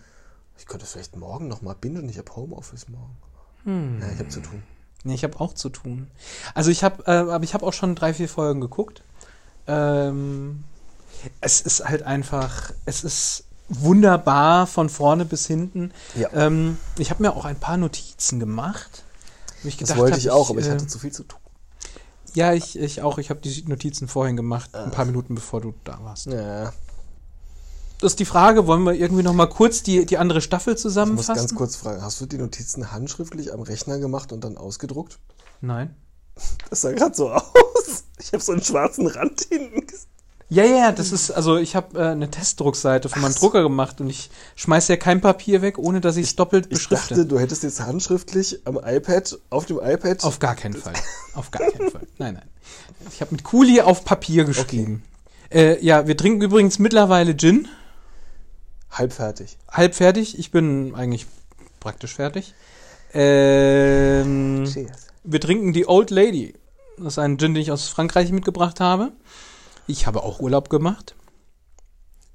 Ich könnte vielleicht morgen nochmal bingen. Ich habe Homeoffice morgen. Hm. Ja, ich habe zu tun. Nee, ich habe auch zu tun. Also ich habe, äh, aber ich habe auch schon drei, vier Folgen geguckt. Ähm, es ist halt einfach, es ist wunderbar von vorne bis hinten. Ja. Ähm, ich habe mir auch ein paar Notizen gemacht. Ich Das gedacht wollte ich auch, aber ich hatte zu viel zu tun. Ja, ich, ich auch. Ich habe die Notizen vorhin gemacht, ein paar Minuten bevor du da warst. Ja, Das ist die Frage, wollen wir irgendwie noch mal kurz die, die andere Staffel ich muss zusammenfassen? ganz kurz fragen. Hast du die Notizen handschriftlich am Rechner gemacht und dann ausgedruckt? Nein. Das sah gerade so (laughs) aus. Ich habe so einen schwarzen Rand hinten. ges- Ja, ja, das ist, also ich habe äh, eine Testdruckseite von meinem Drucker gemacht und ich schmeiße ja kein Papier weg, ohne dass ich es doppelt Ich beschrifte. dachte, du hättest jetzt handschriftlich am iPad, auf dem iPad. auf gar keinen Fall. Auf gar keinen Fall. Nein, nein. Ich habe mit Kuli auf Papier geschrieben. Äh, ja, wir trinken übrigens mittlerweile Gin. halb fertig. Halb fertig. Ich bin eigentlich praktisch fertig. Ähm, Cheers. Wir trinken die Old Lady. Das ist ein Gin, den ich aus Frankreich mitgebracht habe. Ich habe auch Urlaub gemacht.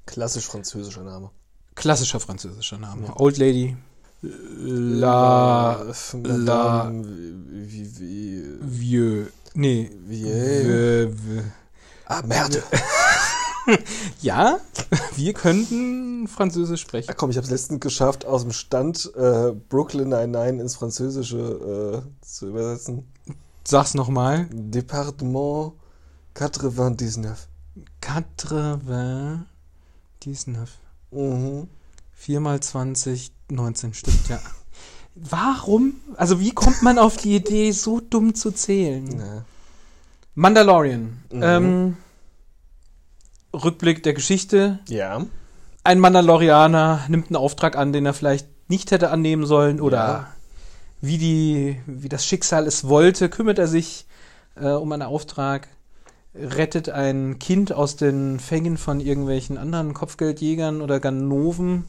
Klassisch französischer Name. Klassischer französischer Name. Old Lady. La. La- Vieux. Nee. vieux. Ah, Merde. (laughs) (laughs) Ja, wir könnten Französisch sprechen. komm, ich habe es letztens geschafft, aus dem Stand äh, Brooklyn Nine-Nine ins Französische äh, zu übersetzen. Sag's nochmal. Departement 99. 99. Mhm. 4 mal 20, 19 stimmt, ja. Warum? Also wie kommt man auf die Idee, so dumm zu zählen? Ja. Mandalorian. Mhm. Ähm, Rückblick der Geschichte. ja. Ein Mandalorianer nimmt einen Auftrag an, den er vielleicht nicht hätte annehmen sollen oder Ja. wie, die, wie das Schicksal es wollte, kümmert er sich äh, um einen Auftrag, rettet ein Kind aus den Fängen von irgendwelchen anderen Kopfgeldjägern oder Ganoven.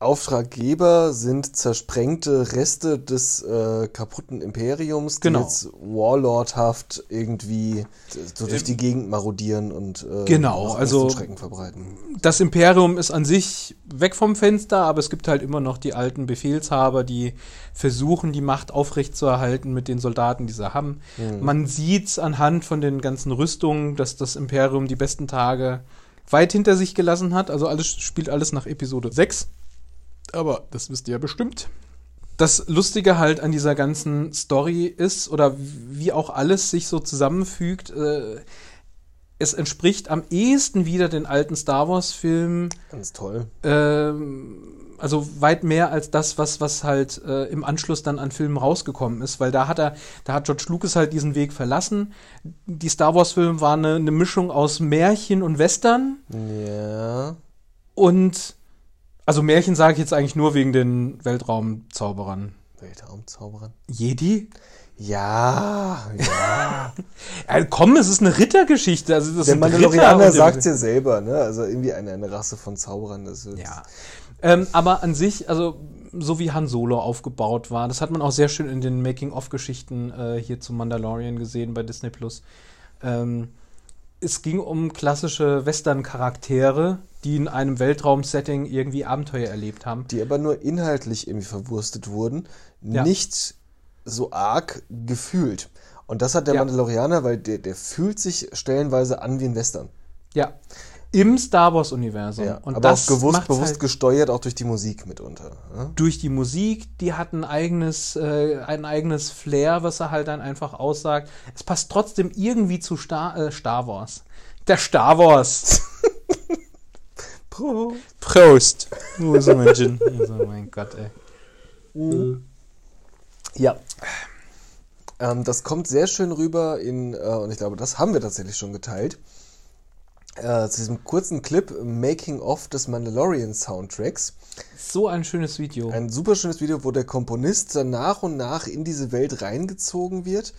Auftraggeber sind zersprengte Reste des äh, kaputten Imperiums, die Genau. jetzt Warlordhaft irgendwie so durch die Gegend marodieren und äh, Genau, also- Schrecken verbreiten. Das Imperium ist an sich weg vom Fenster, aber es gibt halt immer noch die alten Befehlshaber, die versuchen, die Macht aufrechtzuerhalten mit den Soldaten, die sie haben. Man sieht anhand von den ganzen Rüstungen, dass das Imperium die besten Tage weit hinter sich gelassen hat. Also alles spielt alles nach Episode 6. Aber das wisst ihr ja bestimmt. Das Lustige halt an dieser ganzen Story ist, oder wie auch alles sich so zusammenfügt, äh, es entspricht am ehesten wieder den alten Star Wars-Filmen, Ganz toll. ähm, also weit mehr als das, was, was halt äh, im Anschluss dann an Filmen rausgekommen ist, weil da hat er, da hat George Lucas halt diesen Weg verlassen. Die Star Wars-Filme waren eine, eine Mischung aus Märchen und Western Ja. und also Märchen sage ich jetzt eigentlich nur wegen den Weltraumzauberern. Weltraumzauberern. Jedi? Ja, ja. (laughs) Äh, komm, es ist eine Rittergeschichte. Also das Der Mandalorianer sagt ja selber, ne? Also irgendwie eine, eine Rasse von Zauberern. Das ist Ja. Ähm, aber an sich, also so wie Han Solo aufgebaut war, das hat man auch sehr schön in den Making-of-Geschichten äh, hier zu Mandalorian gesehen bei Disney Plus. Ähm, es ging um klassische Western-Charaktere, die in einem Weltraum-Setting irgendwie Abenteuer erlebt haben. die aber nur inhaltlich irgendwie verwurstet wurden, Ja. nicht so arg gefühlt. Und das hat der Ja. Mandalorianer, weil der, der fühlt sich stellenweise an wie ein Western. Ja. Im Star Wars-Universum. Ja, Und aber das auch bewusst, macht's bewusst halt gesteuert, auch durch die Musik mitunter. Ne? durch die Musik, die hat ein eigenes, äh, ein eigenes Flair, was er halt dann einfach aussagt. Es passt trotzdem irgendwie zu Star, äh, Star Wars. Der Star Wars. (laughs) Pro. Prost. Wo ist mein Gin? Also, mein Gott, ey. Ja. Ähm, das kommt sehr schön rüber in, äh, und ich glaube, das haben wir tatsächlich schon geteilt, äh, zu diesem kurzen Clip Making of des Mandalorian Soundtracks. So ein schönes Video. Ein super schönes Video, wo der Komponist dann nach und nach in diese Welt reingezogen wird.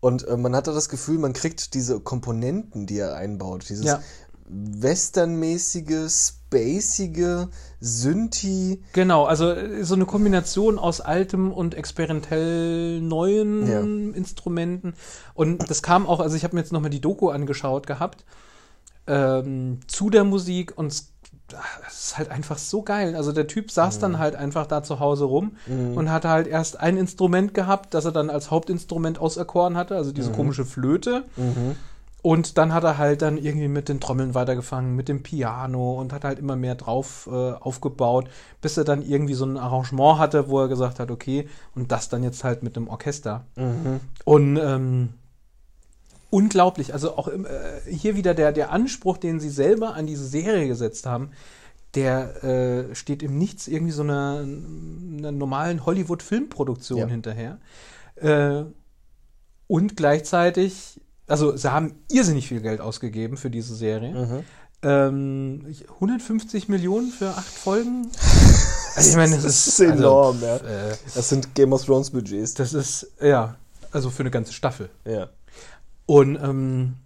Und äh, man hat da das Gefühl, man kriegt diese Komponenten, die er einbaut. Dieses Ja. Westernmäßige, spacige, Synthi. Genau, also äh, so eine Kombination aus altem und experimentell neuen Ja. Instrumenten. Und das kam auch, also ich habe mir jetzt nochmal die Doku angeschaut gehabt ähm, zu der Musik und es es ist halt einfach so geil. Also der Typ saß dann halt einfach da zu Hause rum und hatte halt erst ein Instrument gehabt, das er dann als Hauptinstrument auserkoren hatte, also diese komische Flöte. Und dann hat er halt dann irgendwie mit den Trommeln weitergefangen, mit dem Piano und hat halt immer mehr drauf äh, aufgebaut, bis er dann irgendwie so ein Arrangement hatte, wo er gesagt hat, okay, und das dann jetzt halt mit dem Orchester. Und ähm, unglaublich, also auch äh, hier wieder der, der Anspruch, den sie selber an diese Serie gesetzt haben, der äh, steht im Nichts irgendwie so einer, einer normalen Hollywood-Filmproduktion Ja. hinterher. Äh, und gleichzeitig, also sie haben irrsinnig viel Geld ausgegeben für diese Serie. Ähm, ich- 150 Millionen für acht Folgen. (laughs) Also ich meine, das, Das ist, ist enorm, ja. Also, äh, Das sind Game of Thrones Budgets. das ist, ja, also für eine ganze Staffel. Ja. Und ähm,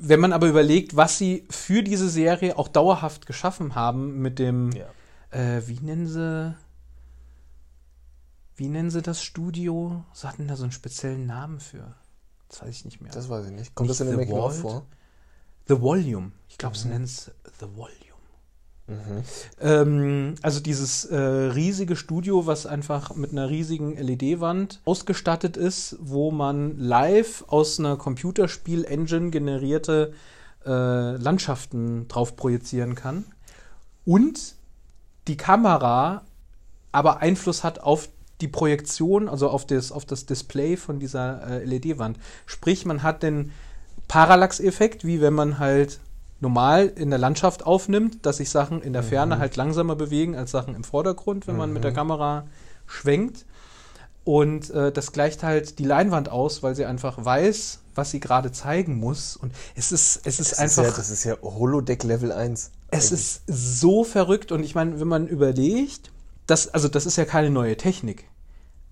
wenn man aber überlegt, was sie für diese Serie auch dauerhaft geschaffen haben mit dem, Ja. äh, wie nennen sie, wie nennen sie das Studio? Sie hatten da so einen speziellen Namen für. Das weiß ich nicht mehr. Das weiß ich nicht. Kommt Nicht das in dem The Making of Vault? vor? The Volume. Ich glaube, sie nennen es The Volume. Ähm, also dieses äh, riesige Studio, was einfach mit einer riesigen LED-Wand ausgestattet ist, wo man live aus einer Computerspiel-Engine generierte äh, Landschaften drauf projizieren kann. Und die Kamera aber Einfluss hat auf die Projektion, also auf das, auf das Display von dieser äh, LED-Wand. Sprich, man hat den Parallax-Effekt, wie wenn man halt normal in der Landschaft aufnimmt, dass sich Sachen in der Ferne halt langsamer bewegen als Sachen im Vordergrund, wenn man mit der Kamera schwenkt. Und äh, das gleicht halt die Leinwand aus, weil sie einfach weiß, was sie gerade zeigen muss. Und es ist, es ist Das einfach. ist ja, das ist ja Holodeck Level 1. Es ist so verrückt und ich meine, wenn man überlegt, das, also das ist ja keine neue Technik.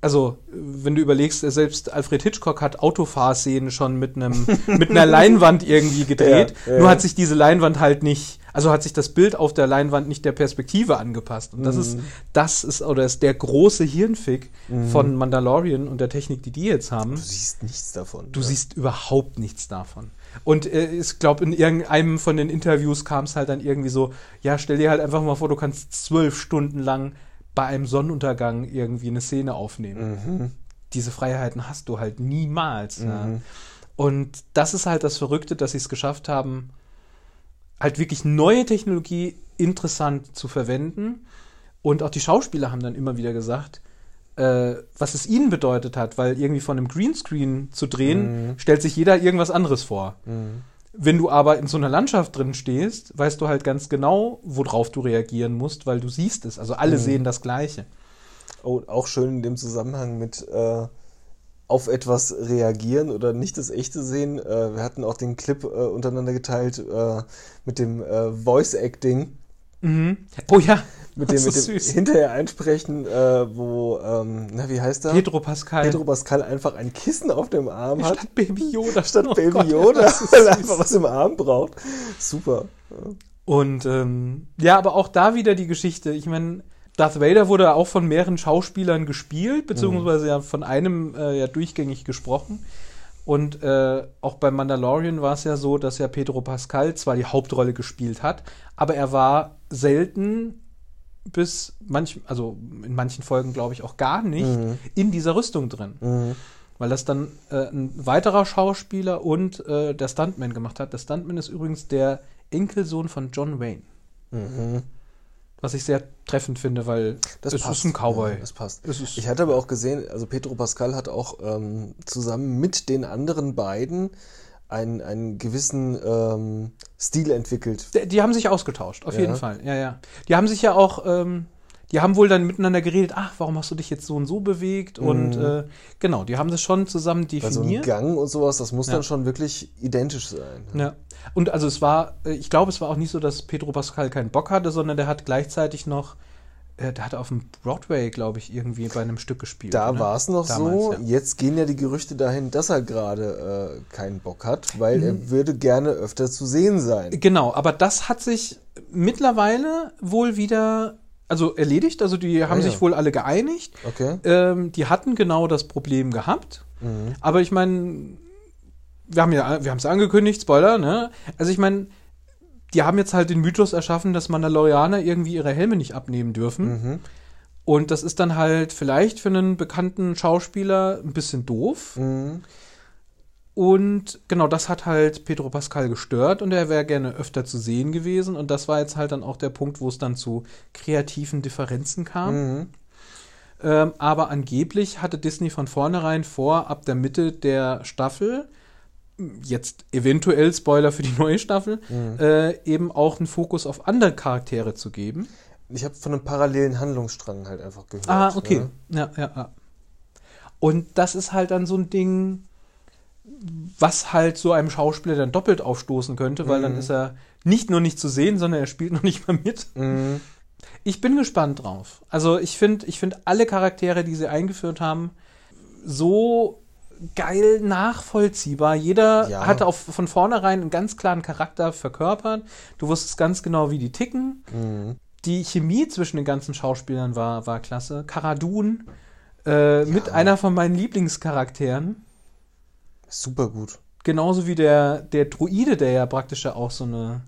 Also, wenn du überlegst, selbst Alfred Hitchcock hat Autofahrszenen schon mit einem (laughs) mit einer Leinwand irgendwie gedreht. Ja, ja. Nur hat sich diese Leinwand halt nicht, also hat sich das Bild auf der Leinwand nicht der Perspektive angepasst. Und das ist, das ist, oder ist der große Hirnfick von Mandalorian und der Technik, die die jetzt haben. Du siehst nichts davon. Du ja. siehst überhaupt nichts davon. Und äh, ich glaube, in irgendeinem von den Interviews kam es halt dann irgendwie so, ja, stell dir halt einfach mal vor, du kannst zwölf Stunden lang bei einem Sonnenuntergang irgendwie eine Szene aufnehmen. Diese Freiheiten hast du halt niemals. Ja. Und das ist halt das Verrückte, dass sie es geschafft haben, halt wirklich neue Technologie interessant zu verwenden. Und auch die Schauspieler haben dann immer wieder gesagt, äh, was es ihnen bedeutet hat, weil irgendwie von einem Greenscreen zu drehen, stellt sich jeder irgendwas anderes vor. Wenn du aber in so einer Landschaft drin stehst, weißt du halt ganz genau, worauf du reagieren musst, weil du siehst es. Also alle sehen das Gleiche. Oh, auch schön in dem Zusammenhang mit äh, auf etwas reagieren oder nicht das Echte sehen. Äh, wir hatten auch den Clip äh, untereinander geteilt äh, mit dem äh, Voice Acting, Oh ja, mit dem, das mit dem hinterher einsprechen, äh, wo, ähm, na, wie heißt er? Pedro Pascal. Pedro Pascal einfach ein Kissen auf dem Arm hat. Statt Baby Yoda. Statt Oh Baby Gott, Yoda, weil er einfach was im Arm braucht. Super. Und ähm, ja, aber auch da wieder die Geschichte. Ich meine, Darth Vader wurde auch von mehreren Schauspielern gespielt, beziehungsweise ja von einem äh, ja durchgängig gesprochen. Und äh, auch bei Mandalorian war es ja so, dass ja Pedro Pascal zwar die Hauptrolle gespielt hat, aber er war selten bis manch, also in manchen Folgen glaube ich auch gar nicht in dieser Rüstung drin. Weil das dann äh, ein weiterer Schauspieler und äh, der Stuntman gemacht hat. Der Stuntman ist übrigens der Enkelsohn von John Wayne. Was ich sehr treffend finde, weil Das es passt. ist ein Cowboy. Ja, das passt. Ich hatte aber auch gesehen, also Pedro Pascal hat auch ähm, zusammen mit den anderen beiden einen, einen gewissen ähm, Stil entwickelt. Die, die haben sich ausgetauscht, auf Ja. jeden Fall. Ja, ja. Die haben sich ja auch, ähm, die haben wohl dann miteinander geredet, ach, warum hast du dich jetzt so und so bewegt? Und Mhm. äh, genau, die haben das schon zusammen Bei so einem definiert. Gang und sowas, das muss Ja. dann schon wirklich identisch sein. Ja. Und also es war, äh, ich glaube, es war auch nicht so, dass Pedro Pascal keinen Bock hatte, sondern der hat gleichzeitig noch, der hat auf dem Broadway, glaube ich, irgendwie bei einem Stück gespielt. Da ne? war es noch Damals, so. ja. Jetzt gehen ja die Gerüchte dahin, dass er gerade äh, keinen Bock hat, weil Mhm. er würde gerne öfter zu sehen sein. Genau, aber das hat sich mittlerweile wohl wieder, also erledigt. Also die haben Ah, ja. sich wohl alle geeinigt. Okay. Ähm, die hatten genau das Problem gehabt. Mhm. Aber ich meine, wir haben ja, wir haben es angekündigt, Spoiler, ne? Also ich meine, die haben jetzt halt den Mythos erschaffen, dass Mandalorianer irgendwie ihre Helme nicht abnehmen dürfen. Mhm. Und das ist dann halt vielleicht für einen bekannten Schauspieler ein bisschen doof. Mhm. Und genau das hat halt Pedro Pascal gestört und er wäre gerne öfter zu sehen gewesen. Und das war jetzt halt dann auch der Punkt, wo es dann zu kreativen Differenzen kam. Mhm. Ähm, aber angeblich hatte Disney von vornherein vor, ab der Mitte der Staffel, jetzt eventuell Spoiler für die neue Staffel, Mhm. äh, eben auch einen Fokus auf andere Charaktere zu geben. Ich habe von einem parallelen Handlungsstrang halt einfach gehört. Ah, okay. Ne? Ja, ja, ja. Und das ist halt dann so ein Ding, was halt so einem Schauspieler dann doppelt aufstoßen könnte, weil dann Mhm. ist er nicht nur nicht zu sehen, sondern er spielt (laughs) noch nicht mal mit. Mhm. Ich bin gespannt drauf. Also ich finde, ich finde alle Charaktere, die sie eingeführt haben, so geil nachvollziehbar. Jeder Ja. hatte auf, von vornherein einen ganz klaren Charakter verkörpert. Du wusstest ganz genau, wie die ticken. Mhm. Die Chemie zwischen den ganzen Schauspielern war, war klasse. Cara Dune, äh, mit einer von meinen Lieblingscharakteren. Super gut. Genauso wie der, der Druide, der ja praktisch ja auch so eine,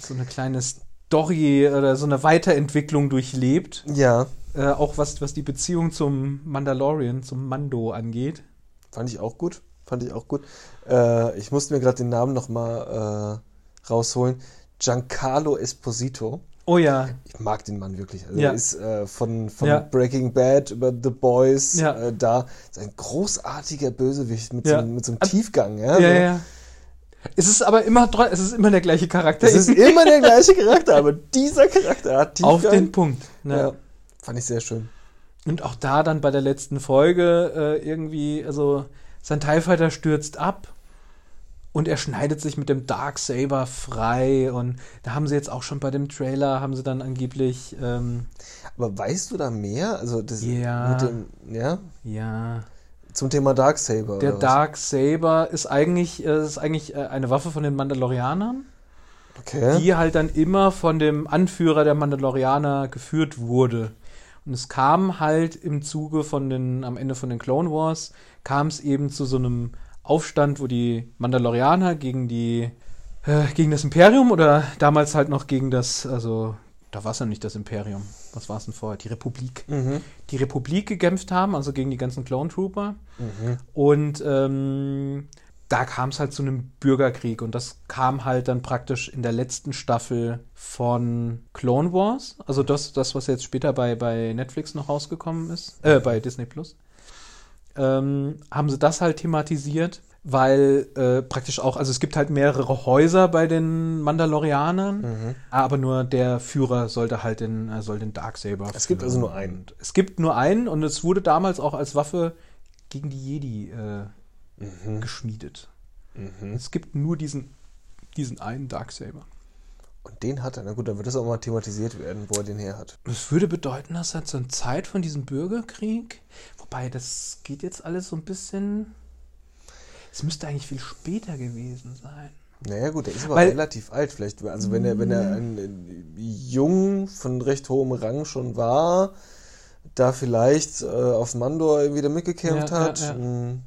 so eine kleine Story oder so eine Weiterentwicklung durchlebt. Ja, Äh, auch was, was die Beziehung zum Mandalorian, zum Mando angeht. Fand ich auch gut. Fand ich auch gut. Äh, ich musste mir gerade den Namen nochmal äh, rausholen. Giancarlo Esposito. Oh ja, Ich mag den Mann wirklich. Also Ja. er ist äh, von, von Ja. Breaking Bad über The Boys Ja. äh, da. Ist ein großartiger Bösewicht mit, so, einem- mit so einem Also- Tiefgang. Ja, ja, ja. Es ist aber immer, es ist immer der gleiche Charakter. Es ist immer der gleiche Charakter, aber dieser Charakter hat Tiefgang. auf den Punkt. Ne? Fand ich sehr schön. Und auch da dann bei der letzten Folge äh, irgendwie, also sein TIE Fighter stürzt ab und er schneidet sich mit dem Dark Saber frei und da haben sie jetzt auch schon bei dem Trailer, haben sie dann angeblich, ähm, Aber weißt du da mehr? Also das Ja. mit dem, ja, ja, zum Thema Darksaber. der oder was? Dark Saber ist eigentlich, äh, ist eigentlich äh, eine Waffe von den Mandalorianern, Okay. die halt dann immer von dem Anführer der Mandalorianer geführt wurde. Und es kam halt im Zuge von den, am Ende von den Clone Wars, kam es eben zu so einem Aufstand, wo die Mandalorianer gegen die, äh, gegen das Imperium oder damals halt noch gegen das, also da war es ja nicht das Imperium. Was war es denn vorher? Die Republik. Mhm. Die Republik gekämpft haben, also gegen die ganzen Clone Trooper. Mhm. Und ähm, da kam es halt zu einem Bürgerkrieg und das kam halt dann praktisch in der letzten Staffel von Clone Wars. Also das, das was jetzt später bei, bei Netflix noch rausgekommen ist, äh, bei Disney Plus. Ähm, haben sie das halt thematisiert, weil äh, praktisch auch, also es gibt halt mehrere Häuser bei den Mandalorianern, Mhm. aber nur der Führer sollte halt den, äh, soll den Darksaber Es gibt führen. also nur einen. Es gibt nur einen und es wurde damals auch als Waffe gegen die Jedi äh, Mhm. geschmiedet. Mhm. Es gibt nur diesen, diesen einen Darksaber. Und den hat er. Na gut, dann wird das auch mal thematisiert werden, wo er den her hat. Das würde bedeuten, dass er zur Zeit von diesem Bürgerkrieg, wobei das geht jetzt alles so ein bisschen. Es müsste eigentlich viel später gewesen sein. Naja gut, der ist aber Weil- relativ alt. Vielleicht, also wenn er, wenn er ein, ein Jung von recht hohem Rang schon war, da vielleicht äh, auf Mandor wieder mitgekämpft Ja, ja, hat. ja. mh,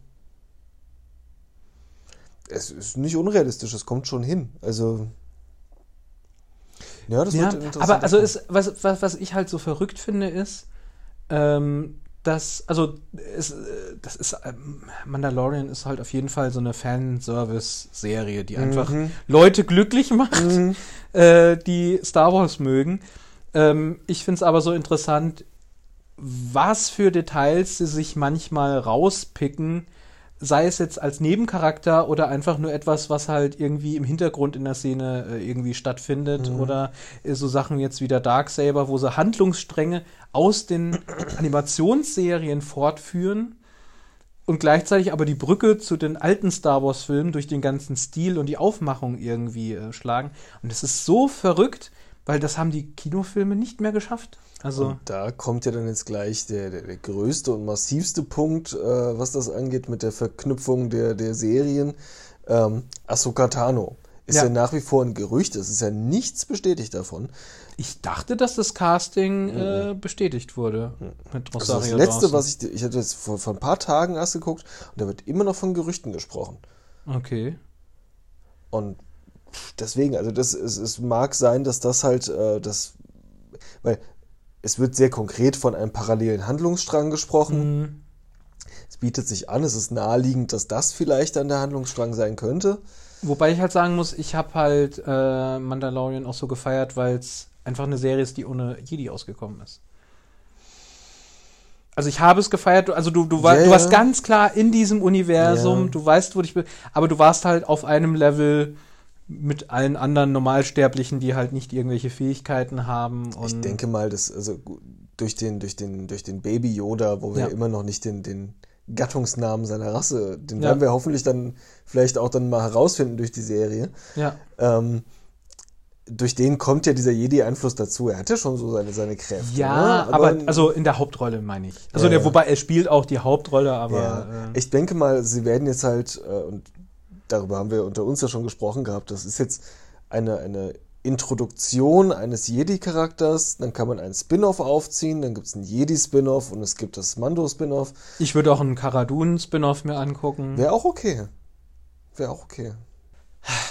Es ist nicht unrealistisch, es kommt schon hin. Also. Ja, das Ja, wird interessant. aber also ist, was, was, was ich halt so verrückt finde, ist, ähm, dass, also es, äh, das ist, ähm, Mandalorian ist halt auf jeden Fall so eine Fanservice-Serie, die einfach Mhm. Leute glücklich macht, Mhm. (laughs) äh, die Star Wars mögen. Ähm, ich finde es aber so interessant, was für Details sie sich manchmal rauspicken, sei es jetzt als Nebencharakter oder einfach nur etwas, was halt irgendwie im Hintergrund in der Szene äh, irgendwie stattfindet Mhm. oder äh, so Sachen jetzt wie der Darksaber, wo sie Handlungsstränge aus den (clears throat) Animationsserien fortführen und gleichzeitig aber die Brücke zu den alten Star Wars Filmen durch den ganzen Stil und die Aufmachung irgendwie äh, schlagen und das ist so verrückt, weil das haben die Kinofilme nicht mehr geschafft. Also Und da kommt ja dann jetzt gleich der, der, der größte und massivste Punkt, äh, was das angeht, mit der Verknüpfung der, der Serien. Ähm, Ahsoka Tano ist ja. Ja. nach wie vor ein Gerücht, es ist ja nichts bestätigt davon. Ich dachte, dass das Casting äh, bestätigt wurde mit Mhm. Also das Rosario letzte, Dawson. was ich, ich hatte jetzt vor, vor ein paar Tagen erst geguckt und da wird immer noch von Gerüchten gesprochen. Okay. Und deswegen, also das es, es mag sein, dass das halt äh, das, weil es wird sehr konkret von einem parallelen Handlungsstrang gesprochen. Mhm. Es bietet sich an, es ist naheliegend, dass das vielleicht dann der Handlungsstrang sein könnte. Wobei ich halt sagen muss, ich habe halt äh, Mandalorian auch so gefeiert, weil es einfach eine Serie ist, die ohne Jedi ausgekommen ist. Also ich habe es gefeiert, also du, du, war, Ja, du warst ganz klar in diesem Universum, Ja. du weißt, wo ich bin, aber du warst halt auf einem Level mit allen anderen Normalsterblichen, die halt nicht irgendwelche Fähigkeiten haben. Ich denke mal, dass also durch den, durch den, durch den Baby Yoda, wo wir Ja. immer noch nicht den, den Gattungsnamen seiner Rasse, den Ja. werden wir hoffentlich dann vielleicht auch dann mal herausfinden durch die Serie. ja. Ähm, durch den kommt ja dieser Jedi-Einfluss dazu. Er hat ja schon so seine, seine Kräfte. Ja, ne? aber, also in der Hauptrolle meine ich. Also Ja, der, wobei er spielt auch die Hauptrolle, aber Ja. äh, Ich denke mal, sie werden jetzt halt, äh, und darüber haben wir unter uns ja schon gesprochen gehabt, das ist jetzt eine, eine Introduktion eines Jedi-Charakters, dann kann man einen Spin-off aufziehen, dann gibt es einen Jedi-Spin-off und es gibt das Mando-Spin-off. ich würde auch einen Karadun-Spin-off mir angucken. Wäre auch okay. Wäre auch okay. (laughs)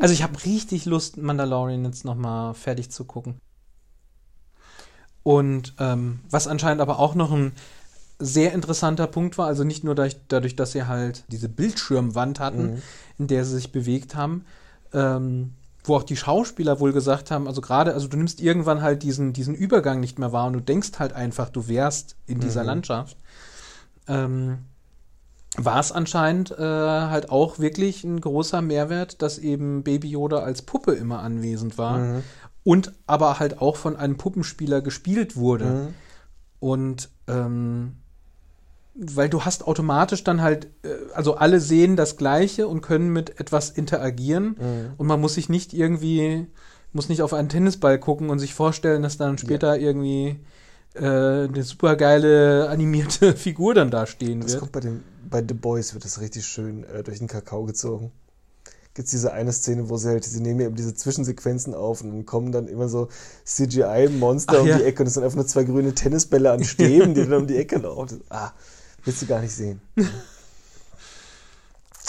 Also ich habe richtig Lust, Mandalorian jetzt nochmal fertig zu gucken. Und ähm, was anscheinend aber auch noch ein sehr interessanter Punkt war, also nicht nur dadurch, dadurch dass sie halt diese Bildschirmwand hatten, in der sie sich bewegt haben, ähm, wo auch die Schauspieler wohl gesagt haben, also gerade, also du nimmst irgendwann halt diesen, diesen Übergang nicht mehr wahr und du denkst halt einfach, du wärst in dieser Landschaft. Ähm, war es anscheinend äh, halt auch wirklich ein großer Mehrwert, dass eben Baby Yoda als Puppe immer anwesend war und aber halt auch von einem Puppenspieler gespielt wurde. Und ähm, weil du hast automatisch dann halt, äh, also alle sehen das Gleiche und können mit etwas interagieren und man muss sich nicht irgendwie, muss nicht auf einen Tennisball gucken und sich vorstellen, dass dann später irgendwie äh, eine super geile animierte (laughs) Figur dann da stehen Das wird. kommt bei, dem, bei The Boys, wird das richtig schön äh, durch den Kakao gezogen. Gibt es diese eine Szene, wo sie halt, sie nehmen ja eben diese Zwischensequenzen auf und dann kommen dann immer so CGI-Monster um ja. die Ecke und es sind einfach nur zwei grüne Tennisbälle an Stäben, die (laughs) dann um die Ecke laufen. Ah, willst du gar nicht sehen. (laughs)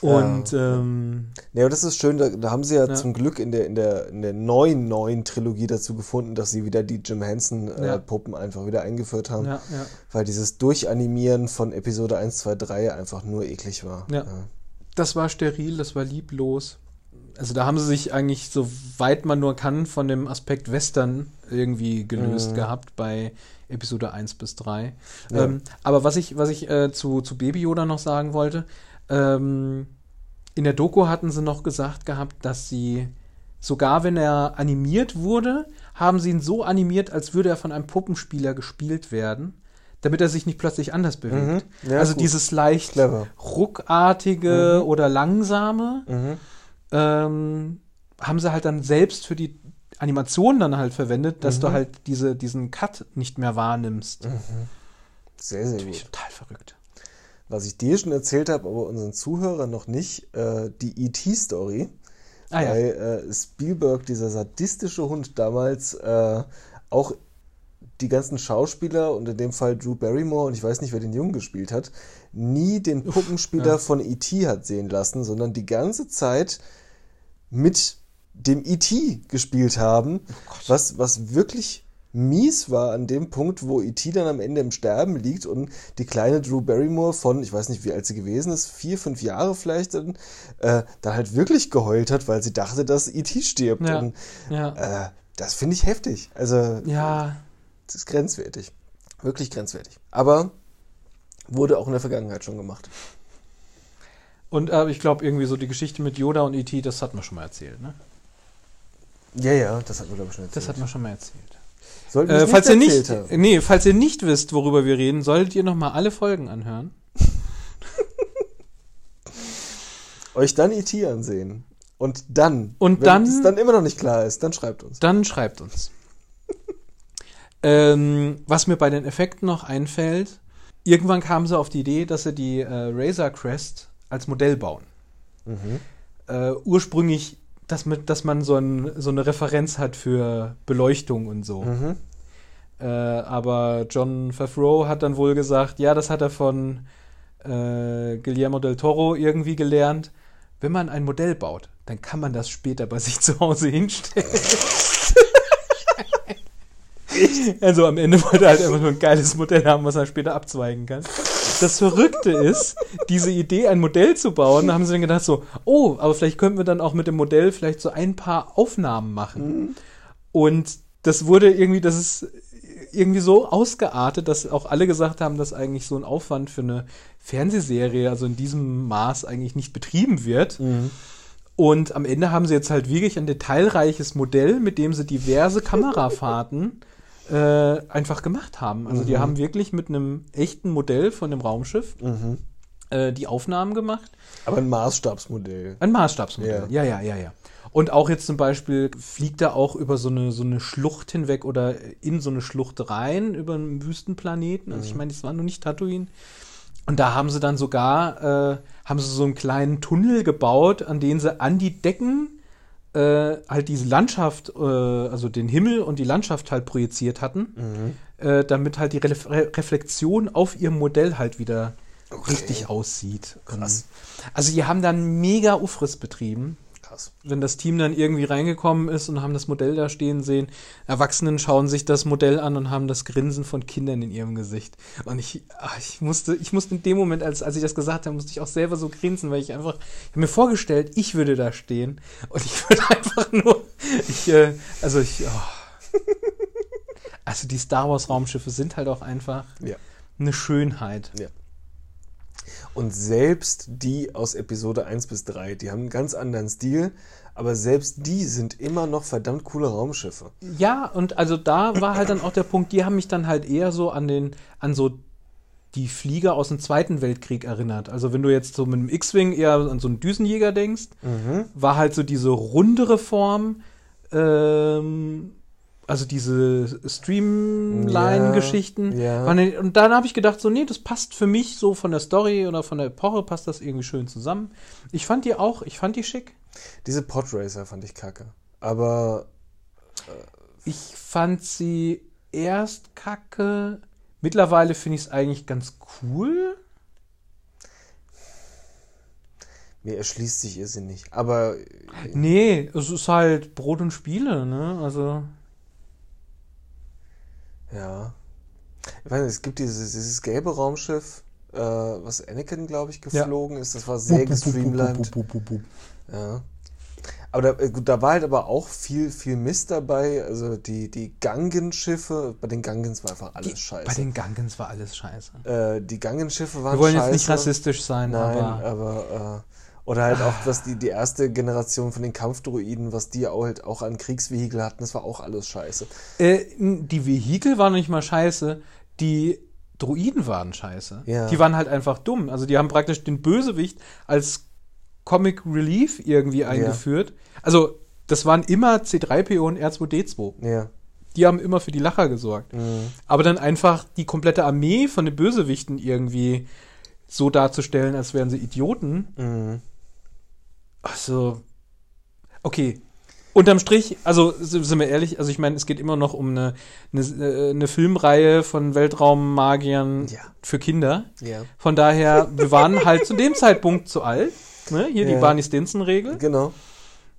Und ähm, Ja, aber das ist schön, da, da haben sie ja, Ja. zum Glück in der, in, der, in der neuen, neuen Trilogie dazu gefunden, dass sie wieder die Jim Ja. Henson-Puppen einfach wieder eingeführt haben. ja, ja. Weil dieses Durchanimieren von Episode 1, 2, 3 einfach nur eklig war. Ja. Das war steril, das war lieblos. Also da haben sie sich eigentlich, so weit man nur kann, von dem Aspekt Western irgendwie gelöst Mhm. gehabt bei Episode 1 bis 3. Ja. Ähm, aber was ich, was ich äh, zu, zu Baby Yoda noch sagen wollte, ähm, in der Doku hatten sie noch gesagt gehabt, dass sie, sogar wenn er animiert wurde, haben sie ihn so animiert, als würde er von einem Puppenspieler gespielt werden, damit er sich nicht plötzlich anders bewegt. Mhm. Ja, also gut. dieses leicht Clever. ruckartige oder langsame Mhm. ähm, haben sie halt dann selbst für die Animation dann halt verwendet, dass Mhm. du halt diese, diesen Cut nicht mehr wahrnimmst. Sehr, sehr ich gut. total verrückt. Was ich dir schon erzählt habe, aber unseren Zuhörern noch nicht, äh, die E.T.-Story. Ah ja. Weil äh, Spielberg, dieser sadistische Hund damals, äh, auch die ganzen Schauspieler und in dem Fall Drew Barrymore und ich weiß nicht, wer den Jungen gespielt hat, nie den Puppenspieler ja. von E.T. hat sehen lassen, sondern die ganze Zeit mit dem E.T. gespielt haben, was, was wirklich mies war an dem Punkt, wo E.T. dann am Ende im Sterben liegt und die kleine Drew Barrymore von, ich weiß nicht, wie alt sie gewesen ist, vier, fünf Jahre vielleicht, dann, äh, dann halt wirklich geheult hat, weil sie dachte, dass E.T. stirbt. Ja. Und Ja. äh, das finde ich heftig. Also, ja. das ist grenzwertig. Wirklich grenzwertig. Aber Wurde auch in der Vergangenheit schon gemacht. Und äh, ich glaube, irgendwie so die Geschichte mit Yoda und E.T., das hat man schon mal erzählt, ne? Ja, ja, das hat man, glaube ich, schon erzählt. Das hat man schon mal erzählt. Sollten wir Äh, falls, ihr nicht, haben. nee, falls ihr nicht wisst, worüber wir reden, solltet ihr noch mal alle Folgen anhören. (laughs) Euch dann E.T. ansehen. Und dann, Und wenn dann- es dann immer noch nicht klar ist, dann schreibt uns. Dann schreibt uns. (laughs) ähm, was mir bei den Effekten noch einfällt, irgendwann kamen sie auf die Idee, dass sie die äh, Razor Crest als Modell bauen. Mhm. Äh, ursprünglich, dass, mit, dass man so, ein, so eine Referenz hat für Beleuchtung und so. Mhm. Äh, aber John Favreau hat dann wohl gesagt, ja, das hat er von äh, Guillermo del Toro irgendwie gelernt. Wenn man ein Modell baut, dann kann man das später bei sich zu Hause hinstellen. (laughs) also am Ende wollte er halt einfach nur ein geiles Modell haben, was er später abzweigen kann. Das Verrückte ist, diese Idee, ein Modell zu bauen, da haben sie dann gedacht so, oh, aber vielleicht könnten wir dann auch mit dem Modell vielleicht so ein paar Aufnahmen machen. Und das wurde irgendwie, das ist irgendwie so ausgeartet, dass auch alle gesagt haben, dass eigentlich so ein Aufwand für eine Fernsehserie, also in diesem Maß eigentlich nicht betrieben wird. Und am Ende haben sie jetzt halt wirklich ein detailreiches Modell, mit dem sie diverse Kamerafahrten äh, einfach gemacht haben. Also die haben wirklich mit einem echten Modell von dem Raumschiff Mhm. äh, die Aufnahmen gemacht. Aber ein Maßstabsmodell. Ein Maßstabsmodell. Ja. ja, ja, ja, Und auch jetzt zum Beispiel fliegt er auch über so eine, so eine Schlucht hinweg oder in so eine Schlucht rein, über einen Wüstenplaneten. Also ich meine, das war nur nicht Tatooine. Und da haben sie dann sogar, äh, haben sie so einen kleinen Tunnel gebaut, an den sie an die Decken äh, halt diese Landschaft, äh, also den Himmel und die Landschaft halt projiziert hatten, äh, damit halt die Ref Re Reflexion auf ihrem Modell halt wieder Okay. richtig aussieht. Krass. Also die haben dann mega Ufriss betrieben. Krass. Wenn das Team dann irgendwie reingekommen ist und haben das Modell da stehen sehen, Erwachsenen schauen sich das Modell an und haben das Grinsen von Kindern in ihrem Gesicht. Und ich, ach, ich musste, ich musste in dem Moment, als, als ich das gesagt habe, musste ich auch selber so grinsen, weil ich einfach, ich habe mir vorgestellt, ich würde da stehen und ich (laughs) würde einfach nur, ich, äh, also ich, oh. (laughs) also die Star Wars Raumschiffe sind halt auch einfach Ja. eine Schönheit. Ja. Und selbst die aus Episode 1 bis 3, die haben einen ganz anderen Stil, aber selbst die sind immer noch verdammt coole Raumschiffe. Ja, und also da war halt dann auch der Punkt, die haben mich dann halt eher so an den, an so die Flieger aus dem Zweiten Weltkrieg erinnert. Also wenn du jetzt so mit einem X-Wing eher an so einen Düsenjäger denkst, war halt so diese rundere Form, ähm, also diese Streamline-Geschichten. Ja, ja. Und dann habe ich gedacht, so, nee, das passt für mich so von der Story oder von der Epoche, passt das irgendwie schön zusammen. Ich fand die auch, ich fand die schick. Diese Podracer fand ich kacke. Aber Ich fand sie erst kacke. Mittlerweile finde ich es eigentlich ganz cool. mir erschließt sich ihr Sinn nicht. Aber Nee, es ist halt Brot und Spiele, ne? Also. Ja. Ich weiß nicht, es gibt dieses, dieses gelbe Raumschiff, äh, was Anakin, glaube ich, geflogen ist. Das war sehr gestreamlined. Ja. Aber da, äh, gut, da war halt aber auch viel, viel Mist dabei. Also die, die Gangenschiffe, bei den Gangens war einfach alles Die- scheiße. Bei den Gangens war alles scheiße. äh, die Gangenschiffe waren Wir wollen scheiße. jetzt nicht rassistisch sein, Nein, aber. aber äh, oder halt auch, was die, die erste Generation von den Kampfdroiden, was die auch halt auch an Kriegsvehikel hatten, das war auch alles scheiße. Äh, die Vehikel waren nicht mal scheiße. Die Droiden waren scheiße. Ja. Die waren halt einfach dumm. Also die haben praktisch den Bösewicht als Comic Relief irgendwie eingeführt. Also das waren immer C3PO und R2D2. Ja. Die haben immer für die Lacher gesorgt. Mhm. Aber dann einfach die komplette Armee von den Bösewichten irgendwie so darzustellen, als wären sie Idioten. Mhm. Also, okay. Unterm Strich, also sind wir ehrlich, also ich meine, es geht immer noch um eine, eine, äh, eine Filmreihe von Weltraummagiern Ja. für Kinder. Ja. Von daher, wir waren halt zu dem Zeitpunkt zu alt. Ne? Hier die Ja. Barney Stinson-Regel. Genau.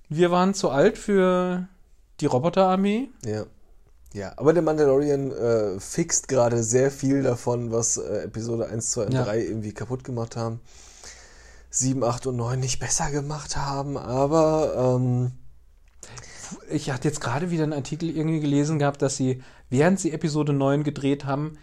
Wir waren zu alt für die Roboterarmee. Ja. Ja, aber der Mandalorian äh, fixt gerade sehr viel davon, was äh, Episode 1, 2 und Ja. 3 irgendwie kaputt gemacht haben. 7, 8 und 9 nicht besser gemacht haben, aber ähm, Ich hatte jetzt gerade wieder einen Artikel irgendwie gelesen gehabt, dass sie, während sie Episode 9 gedreht haben,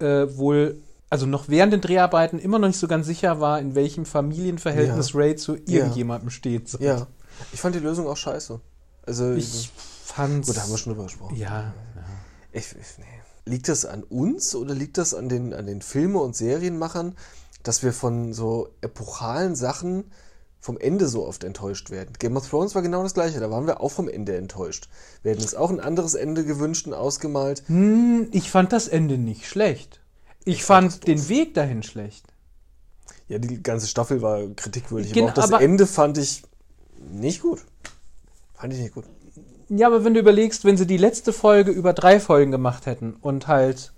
äh, wohl also noch während den Dreharbeiten immer noch nicht so ganz sicher war, in welchem Familienverhältnis Ja. Ray zu irgendjemandem steht. So. Ja. Ich fand die Lösung auch scheiße. Also, Ich fand's. gut, da haben wir schon drüber gesprochen. ja, Ich, ich, nee. Liegt das an uns oder liegt das an den, an den Filme- und Serienmachern, dass wir von so epochalen Sachen vom Ende so oft enttäuscht werden? Game of Thrones war genau das gleiche, da waren wir auch vom Ende enttäuscht. Wir hätten uns auch ein anderes Ende gewünscht und ausgemalt. Hm, ich fand das Ende nicht schlecht. Ich, fand den Weg dahin schlecht. Ja, die ganze Staffel war kritikwürdig, Genau, aber auch das aber- Ende fand ich nicht gut. Fand ich nicht gut. Ja, aber wenn du überlegst, wenn sie die letzte Folge über drei Folgen gemacht hätten und halt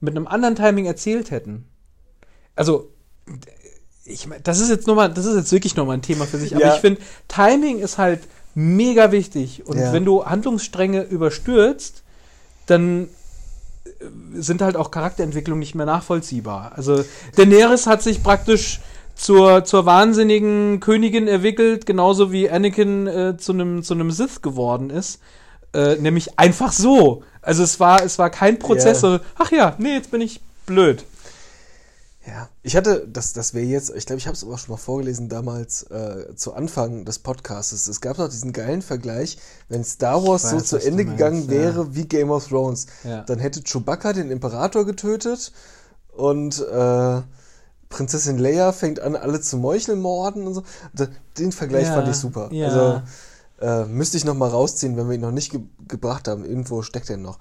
mit einem anderen Timing erzählt hätten. Also, ich mein, das ist jetzt nochmal, das ist jetzt wirklich nochmal ein Thema für sich, aber Ja. ich finde, Timing ist halt mega wichtig. Und Ja. wenn du Handlungsstränge überstürzt, dann äh, sind halt auch Charakterentwicklungen nicht mehr nachvollziehbar. Also Daenerys hat sich praktisch zur, zur wahnsinnigen Königin entwickelt, genauso wie Anakin äh, zu einem zu einem Sith geworden ist. Äh, nämlich einfach so. Also es war, es war kein Prozess, so, ach ja, nee, jetzt bin ich blöd. Ja, ich hatte, das, das wäre jetzt, ich glaube, ich habe es aber schon mal vorgelesen damals äh, zu Anfang des Podcasts. Es gab noch diesen geilen Vergleich, wenn Star Wars Ich so weiß, zu Ende meinst, gegangen ja. wäre wie Game of Thrones, Ja. dann hätte Chewbacca den Imperator getötet und äh, Prinzessin Leia fängt an, alle zu meucheln, morden und so. Den Vergleich Ja, fand ich super. Also äh, müsste ich noch mal rausziehen, wenn wir ihn noch nicht ge gebracht haben. Irgendwo steckt er noch.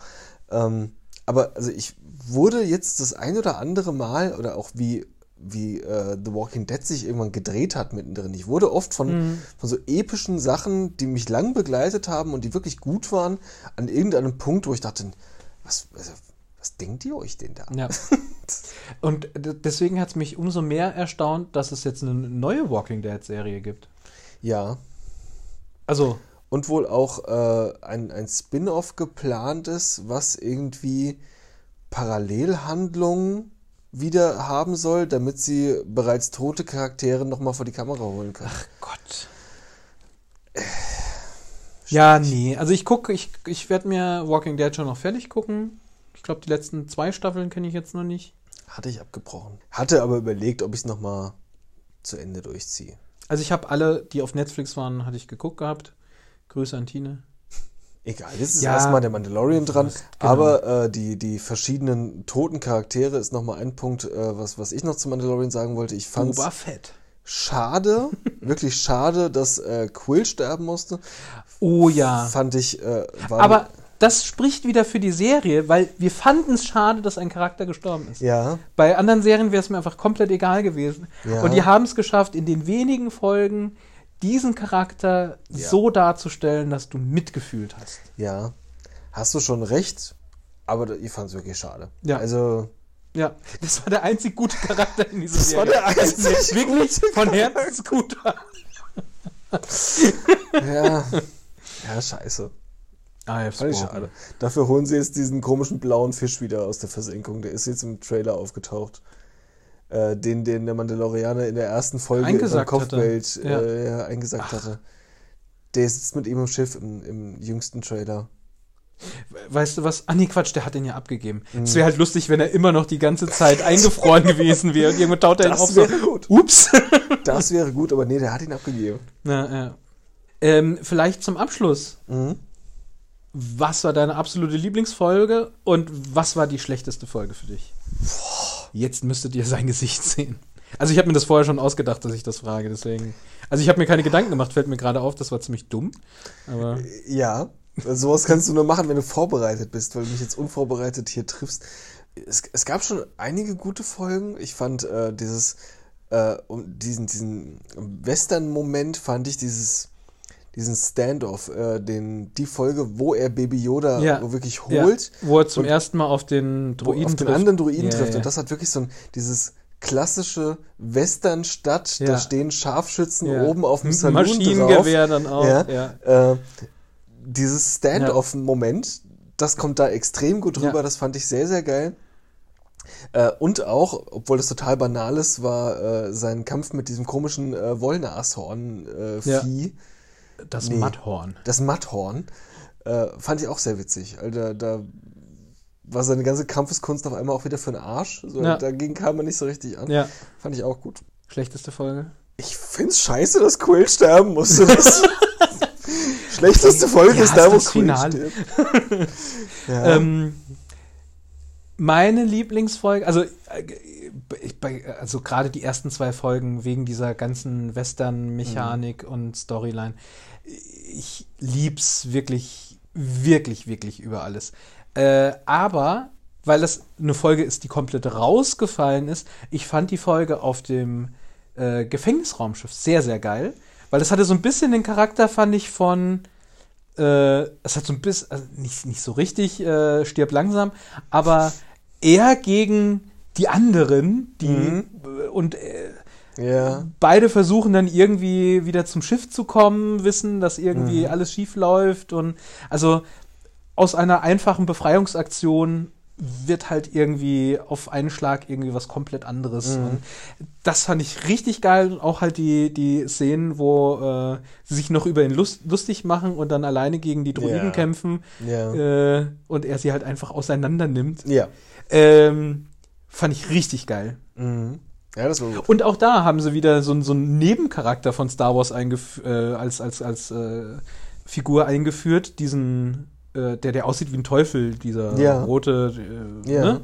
Ähm, aber also ich wurde jetzt das ein oder andere Mal oder auch wie wie äh, The Walking Dead sich irgendwann gedreht hat mittendrin. Ich wurde oft von, von so epischen Sachen, die mich lang begleitet haben und die wirklich gut waren, an irgendeinem Punkt, wo ich dachte, was, also, was denkt ihr euch denn da? Ja. (laughs) Und deswegen hat es mich umso mehr erstaunt, dass es jetzt eine neue Walking Dead-Serie gibt. Ja. Also, Und wohl auch äh, ein, ein Spin-off geplant ist, was irgendwie Parallelhandlungen wieder haben soll, damit sie bereits tote Charaktere nochmal vor die Kamera holen kann. Gott. Ja, nee. Also ich gucke, ich, ich werde mir Walking Dead schon noch fertig gucken. Ich glaube, die letzten zwei Staffeln kenne ich jetzt noch nicht. Hatte ich abgebrochen. Hatte aber überlegt, ob ich es nochmal zu Ende durchziehe. Also ich habe alle, die auf Netflix waren, hatte ich geguckt gehabt. Grüße an Tine. Egal, jetzt ist Ja. erstmal der Mandalorian dran, Genau. aber äh, die, die verschiedenen toten Charaktere ist nochmal ein Punkt, äh, was, was ich noch zu Mandalorian sagen wollte. Ich fand Boba Fett. schade, (laughs) wirklich schade, dass äh, Quill sterben musste. Oh ja. Fand ich, äh, war Aber das spricht wieder für die Serie, weil wir fanden es schade, dass ein Charakter gestorben ist. ja, Bei anderen Serien wäre es mir einfach komplett egal gewesen. Ja. Und die haben es geschafft, in den wenigen Folgen diesen Charakter Ja. so darzustellen, dass du mitgefühlt hast. ja, hast du schon recht, aber ich fand es wirklich schade. Ja. Also, Ja, das war der einzig gute Charakter in dieser Das war Serie. der einzig Also wirklich gute von Herzen gut war. ja, ja, scheiße. Ah, Fand ich schade. Dafür holen sie jetzt diesen komischen blauen Fisch wieder aus der Versenkung. Der ist jetzt im Trailer aufgetaucht. Äh, den, den der Mandalorianer in der ersten Folge Eingesackt im hatte. Kopfbild Ja. äh, ja, eingesackt hatte. Der sitzt mit ihm im Schiff im, im jüngsten Trailer. Weißt du was? Ah, nee, Quatsch, der hat den ja abgegeben. Mhm. Es wäre halt lustig, wenn er immer noch die ganze Zeit eingefroren (laughs) gewesen wäre. Und irgendwo taut er ihn Das auf so. wäre gut. Ups. (laughs) Das wäre gut, aber nee, der hat ihn abgegeben. Na, ja. Ähm, vielleicht zum Abschluss. Mhm. Was war deine absolute Lieblingsfolge und was war die schlechteste Folge für dich? Jetzt müsstet ihr sein Gesicht sehen. Also ich habe mir das vorher schon ausgedacht, dass ich das frage, deswegen. Also ich habe mir keine Gedanken gemacht, fällt mir gerade auf, das war ziemlich dumm. Aber Ja, also sowas kannst du nur machen, wenn du vorbereitet bist, weil du mich jetzt unvorbereitet hier triffst. Es, es gab schon einige gute Folgen. Ich fand äh, dieses, äh, diesen, diesen Western-Moment fand ich dieses, diesen Standoff, äh, den, die Folge, wo er Baby Yoda Ja. wirklich ja, holt, wo er zum ersten Mal auf den Druiden auf den trifft. anderen Druiden Ja, trifft. ja. Und das hat wirklich so ein, dieses klassische Western-Stadt, da Ja. stehen Scharfschützen Ja. oben auf dem Saloon Maschinengewehr drauf. dann auch. Ja. Ja. Äh, dieses Stand-off-Moment, das kommt da extrem gut rüber, Ja. das fand ich sehr, sehr geil. Äh, und auch, obwohl das total banal ist, war äh, sein Kampf mit diesem komischen äh, Wollnashorn-Vieh, Das Nee. Matthorn. das Matthorn, äh, fand ich auch sehr witzig. Also, da, da war seine ganze Kampfeskunst auf einmal auch wieder für den Arsch. So, Ja. Dagegen kam man nicht so richtig an. Ja. Fand ich auch gut. Schlechteste Folge. Ich find's scheiße, dass Quill sterben musste. (laughs) Das Schlechteste Folge ist da, wo Quill Finale. stirbt. (laughs) ja. Ähm, meine Lieblingsfolge, also, äh, also gerade die ersten zwei Folgen wegen dieser ganzen Western-Mechanik Mhm. und Storyline. Ich lieb's wirklich, wirklich, wirklich über alles. Äh, aber, weil das eine Folge ist, die komplett rausgefallen ist, ich fand die Folge auf dem äh, Gefängnisraumschiff sehr, sehr geil. Weil das hatte so ein bisschen den Charakter, fand ich, von äh, es hat so ein bisschen, also nicht, nicht so richtig, äh, stirb langsam, aber eher gegen die anderen, die Mhm. und äh, ja. beide versuchen dann irgendwie wieder zum Schiff zu kommen, wissen, dass irgendwie Mhm. alles schief läuft und also aus einer einfachen Befreiungsaktion wird halt irgendwie auf einen Schlag irgendwie was komplett anderes. Mhm. Das fand ich richtig geil. Und auch halt die, die Szenen, wo äh, sie sich noch über ihn lust, lustig machen und dann alleine gegen die Droiden Ja. kämpfen Ja. äh, und er sie halt einfach auseinander nimmt. ja. Ähm, fand ich richtig geil. Mhm. Ja, das war gut. Und auch da haben sie wieder so, einen- so einen Nebencharakter von Star Wars äh, als, als, als äh, Figur eingeführt, diesen, äh, der, der aussieht wie ein Teufel, dieser Ja. rote, äh, Ja. ne?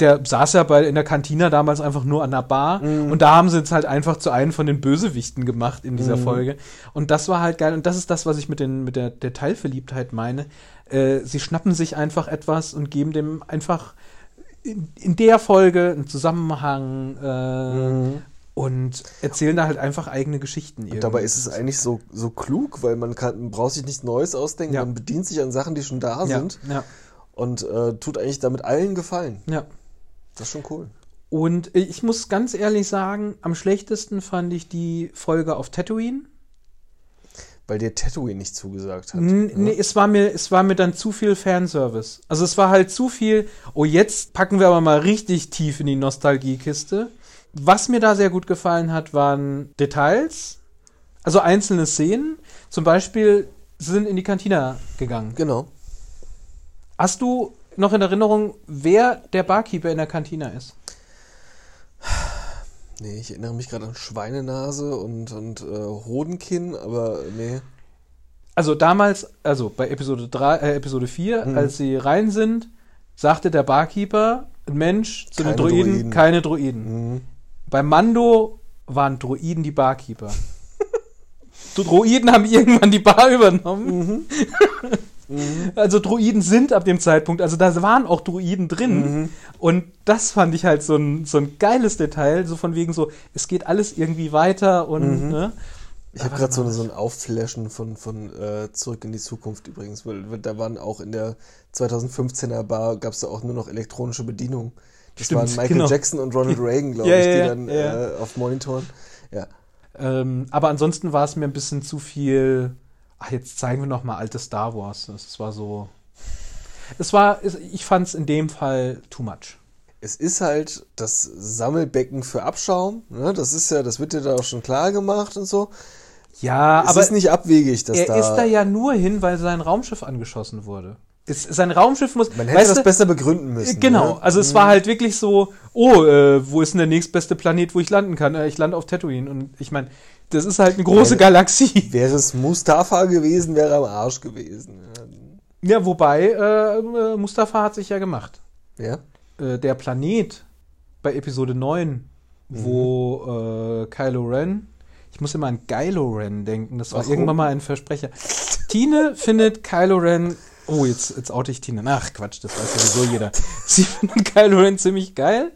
Der saß ja bei, in der Kantina damals einfach nur an der Bar Mhm. und da haben sie jetzt halt einfach zu einem von den Bösewichten gemacht in dieser Mhm. Folge. Und das war halt geil. Und das ist das, was ich mit, den, mit der Detailverliebtheit meine. Äh, sie schnappen sich einfach etwas und geben dem einfach in, in der Folge einen Zusammenhang äh, Mhm. und erzählen da halt einfach eigene Geschichten. Und dabei ist es eigentlich so, so klug, weil man kann, man braucht sich nichts Neues ausdenken, Ja. man bedient sich an Sachen, die schon da ja, sind ja, und äh, tut eigentlich damit allen Gefallen. ja. Das ist schon cool. Und ich muss ganz ehrlich sagen, am schlechtesten fand ich die Folge auf Tatooine. Weil dir Tatooine nicht zugesagt hat. N nee, es war mir, es war mir dann zu viel Fanservice. Also es war halt zu viel, oh, jetzt packen wir aber mal richtig tief in die Nostalgiekiste. Was mir da sehr gut gefallen hat, waren Details, also einzelne Szenen. Zum Beispiel, sie sind in die Kantina gegangen. Genau. Hast du noch in Erinnerung, wer der Barkeeper in der Kantina ist? Nee, ich erinnere mich gerade an Schweinenase und, und äh, Hodenkinn, aber nee. Also damals, also bei Episode 3, äh, Episode 4, Mhm. als sie rein sind, sagte der Barkeeper, ein Mensch zu den Keine Droiden, Droiden. keine Droiden. Mhm. Bei Mando waren Droiden die Barkeeper. (laughs) Die Droiden haben irgendwann die Bar übernommen. Mhm. (laughs) Also Droiden sind ab dem Zeitpunkt, also da waren auch Droiden drin. Mhm. Und das fand ich halt so ein, so ein geiles Detail, so von wegen so, es geht alles irgendwie weiter und Mhm. ne? Ich habe gerade so, so ein Aufflashen von, von äh, Zurück in die Zukunft übrigens, weil, weil da waren auch in der 2015er Bar, gab es da auch nur noch elektronische Bedienung. Das Stimmt, waren Michael genau. Jackson und Ronald (laughs) Reagan, glaube Ja, ich, die ja, dann ja. Äh, auf Monitoren. Ja. Ähm, aber ansonsten war es mir ein bisschen zu viel. Ach, jetzt zeigen wir noch mal alte Star Wars. Es war so. Es war, es- ich fand es in dem Fall too much. Es ist halt das Sammelbecken für Abschaum. Ne? Das ist ja, das wird dir da auch schon klar gemacht und so. Ja, es aber ist nicht abwegig, dass er da. ist da ja nur hin, weil sein Raumschiff angeschossen wurde. Es, sein Raumschiff muss. man hätte weißt das du, besser begründen müssen. Genau, Ne? also es war halt wirklich so, oh, äh, wo ist denn der nächstbeste Planet, wo ich landen kann? Äh, ich lande auf Tatooine. Und ich meine, das ist halt eine große Galaxie. Wäre es Mustafa gewesen, wäre er am Arsch gewesen. Ja, wobei, äh, äh, Mustafa hat sich ja gemacht. Ja. äh, der Planet bei Episode 9, wo äh, Kylo Ren, ich muss immer an Kylo Ren denken, das war Warum? irgendwann mal ein Versprecher. Tine findet Kylo Ren, oh, jetzt, jetzt oute ich Tine. Ach, Quatsch, das weiß sowieso jeder. (laughs) Sie findet Kylo Ren ziemlich geil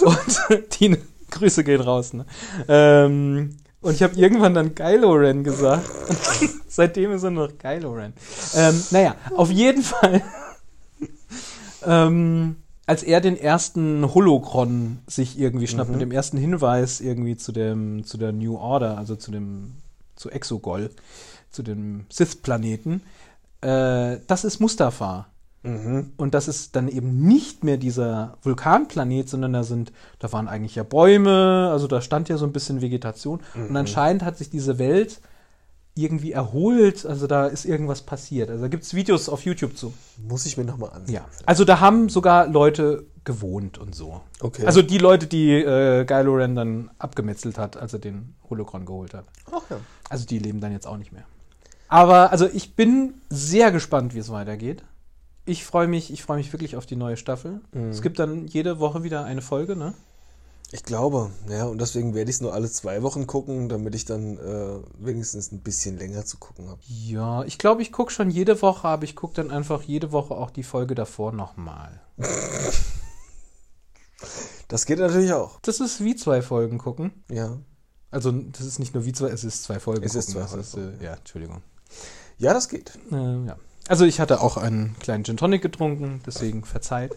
und (laughs) Tine, Grüße gehen raus, ne? Ähm, und ich habe irgendwann dann Kylo Ren gesagt. (laughs) Seitdem ist er nur noch Kylo Ren. Ähm, naja, auf jeden Fall. (laughs) ähm, als er den ersten Holocron sich irgendwie schnappt, Mhm. mit dem ersten Hinweis irgendwie zu dem, zu der New Order, also zu dem, zu Exogol, zu dem Sith-Planeten, äh, das ist Mustafa. Mhm. Und das ist dann eben nicht mehr dieser Vulkanplanet, sondern da sind, da waren eigentlich ja Bäume, also da stand ja so ein bisschen Vegetation. Und Mhm. anscheinend hat sich diese Welt irgendwie erholt. Also da ist irgendwas passiert. Also da gibt es Videos auf YouTube zu. Muss ich mir nochmal ansehen. Ja. Also da haben sogar Leute gewohnt und so. Okay. Also die Leute, die äh, Kylo Ren dann abgemetzelt hat, als er den Holocron geholt hat. Ach ja. Also die leben dann jetzt auch nicht mehr. Aber also ich bin sehr gespannt, wie es weitergeht. Ich freue mich, ich freue mich wirklich auf die neue Staffel. Mhm. Es gibt dann jede Woche wieder eine Folge, ne? Ich glaube, ja, und deswegen werde ich es nur alle zwei Wochen gucken, damit ich dann äh, wenigstens ein bisschen länger zu gucken habe. Ja, ich glaube, ich gucke schon jede Woche, aber ich gucke dann einfach jede Woche auch die Folge davor nochmal. (laughs) Das geht natürlich auch. Das ist wie zwei Folgen gucken. Ja. Also das ist nicht nur wie zwei, es ist zwei Folgen. Es ist gucken. zwei Das Folgen, äh, ja, Entschuldigung. Ja, das geht. Äh, ja. Also ich hatte auch einen kleinen Gin Tonic getrunken, deswegen verzeiht.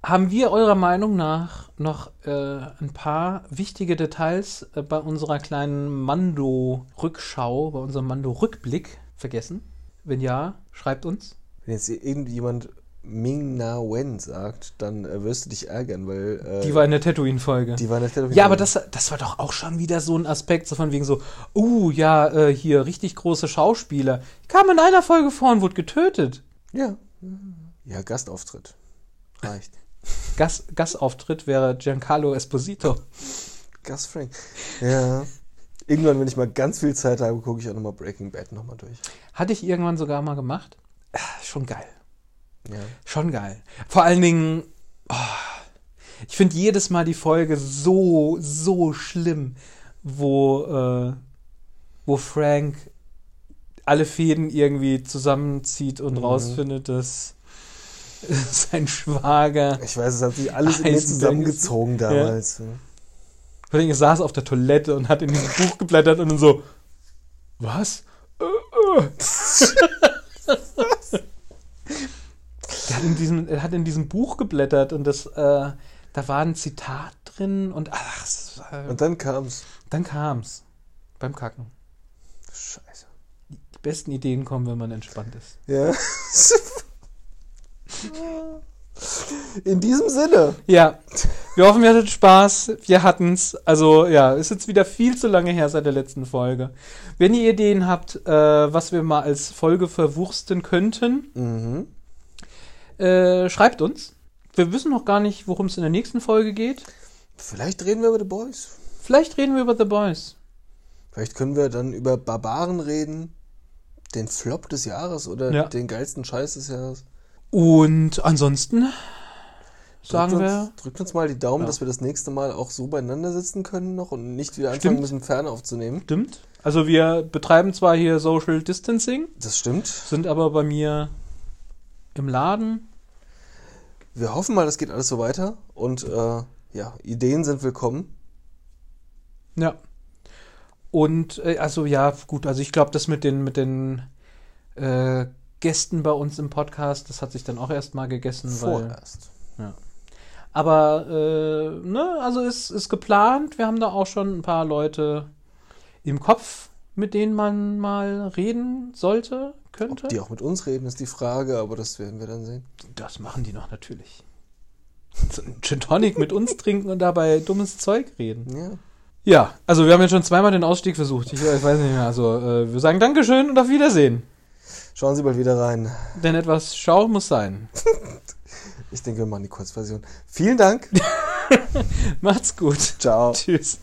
Haben wir eurer Meinung nach noch äh, ein paar wichtige Details äh, bei unserer kleinen Mando-Rückschau, bei unserem Mando-Rückblick vergessen? Wenn ja, schreibt uns. Wenn jetzt irgendjemand Ming Na Wen sagt, dann äh, wirst du dich ärgern, weil äh, Die war in der Tatooine-Folge. die war in der Television. Ja, aber das, das war doch auch schon wieder so ein Aspekt, so von wegen so, uh, ja, äh, hier richtig große Schauspieler. Kam in einer Folge vor und wurde getötet. Ja. Ja, Gastauftritt. Reicht. (laughs) Gast, Gastauftritt wäre Giancarlo Esposito. Gus Frank. Ja. Irgendwann, wenn ich mal ganz viel Zeit habe, gucke ich auch nochmal Breaking Bad nochmal durch. Hatte ich irgendwann sogar mal gemacht. Ah, schon geil. Ja. Schon geil. Vor allen Dingen, oh, ich finde jedes Mal die Folge so, so schlimm, wo, äh, wo Frank alle Fäden irgendwie zusammenzieht und rausfindet, dass (laughs) sein Schwager. Ich weiß, es hat sich alles in zusammengezogen damals. Vor allem, er saß auf der Toilette und hat in diesem Buch geblättert und dann so, was? (laughs) Äh, äh. er, hat in diesem, er hat in diesem Buch geblättert und das, äh, da war ein Zitat drin und ach, es war, Und dann kam's. dann kam's beim Kacken. Scheiße. Die besten Ideen kommen, wenn man entspannt ist. Ja. (laughs) In diesem Sinne. Ja, wir hoffen, ihr hattet Spaß. Wir hatten's. Also ja, ist jetzt wieder viel zu lange her seit der letzten Folge. Wenn ihr Ideen habt, äh, was wir mal als Folge verwursten könnten, Mhm. Äh, schreibt uns. Wir wissen noch gar nicht, worum es in der nächsten Folge geht. Vielleicht reden wir über The Boys. Vielleicht reden wir über The Boys. Vielleicht können wir dann über Barbaren reden. Den Flop des Jahres oder Ja. den geilsten Scheiß des Jahres. Und ansonsten sagen drückt wir, Uns, drückt uns mal die Daumen, Ja. dass wir das nächste Mal auch so beieinander sitzen können noch und nicht wieder anfangen Stimmt. müssen, Ferne aufzunehmen. stimmt. Also wir betreiben zwar hier Social Distancing, Das stimmt. sind aber bei mir im Laden. Wir hoffen mal, das geht alles so weiter. Und äh, ja, Ideen sind willkommen. Ja. Und äh, also ja, gut, also ich glaube, das mit den mit den äh, Gästen bei uns im Podcast, das hat sich dann auch erstmal gegessen, weil. Vorerst. Aber äh, ne, also ist, ist geplant. Wir haben da auch schon ein paar Leute im Kopf, mit denen man mal reden sollte, könnte. Ob die auch mit uns reden, ist die Frage, aber das werden wir dann sehen. Das machen die doch natürlich. So (laughs) ein Gin Tonic mit uns trinken und dabei dummes Zeug reden. Ja. Ja, also wir haben jetzt schon zweimal den Ausstieg versucht. Ich, ich weiß nicht mehr. Also äh, wir sagen Dankeschön und auf Wiedersehen. Schauen Sie bald wieder rein. Denn etwas Schau muss sein. (laughs) Ich denke, wir machen die Kurzversion. Vielen Dank. (laughs) Macht's gut. Ciao. Tschüss.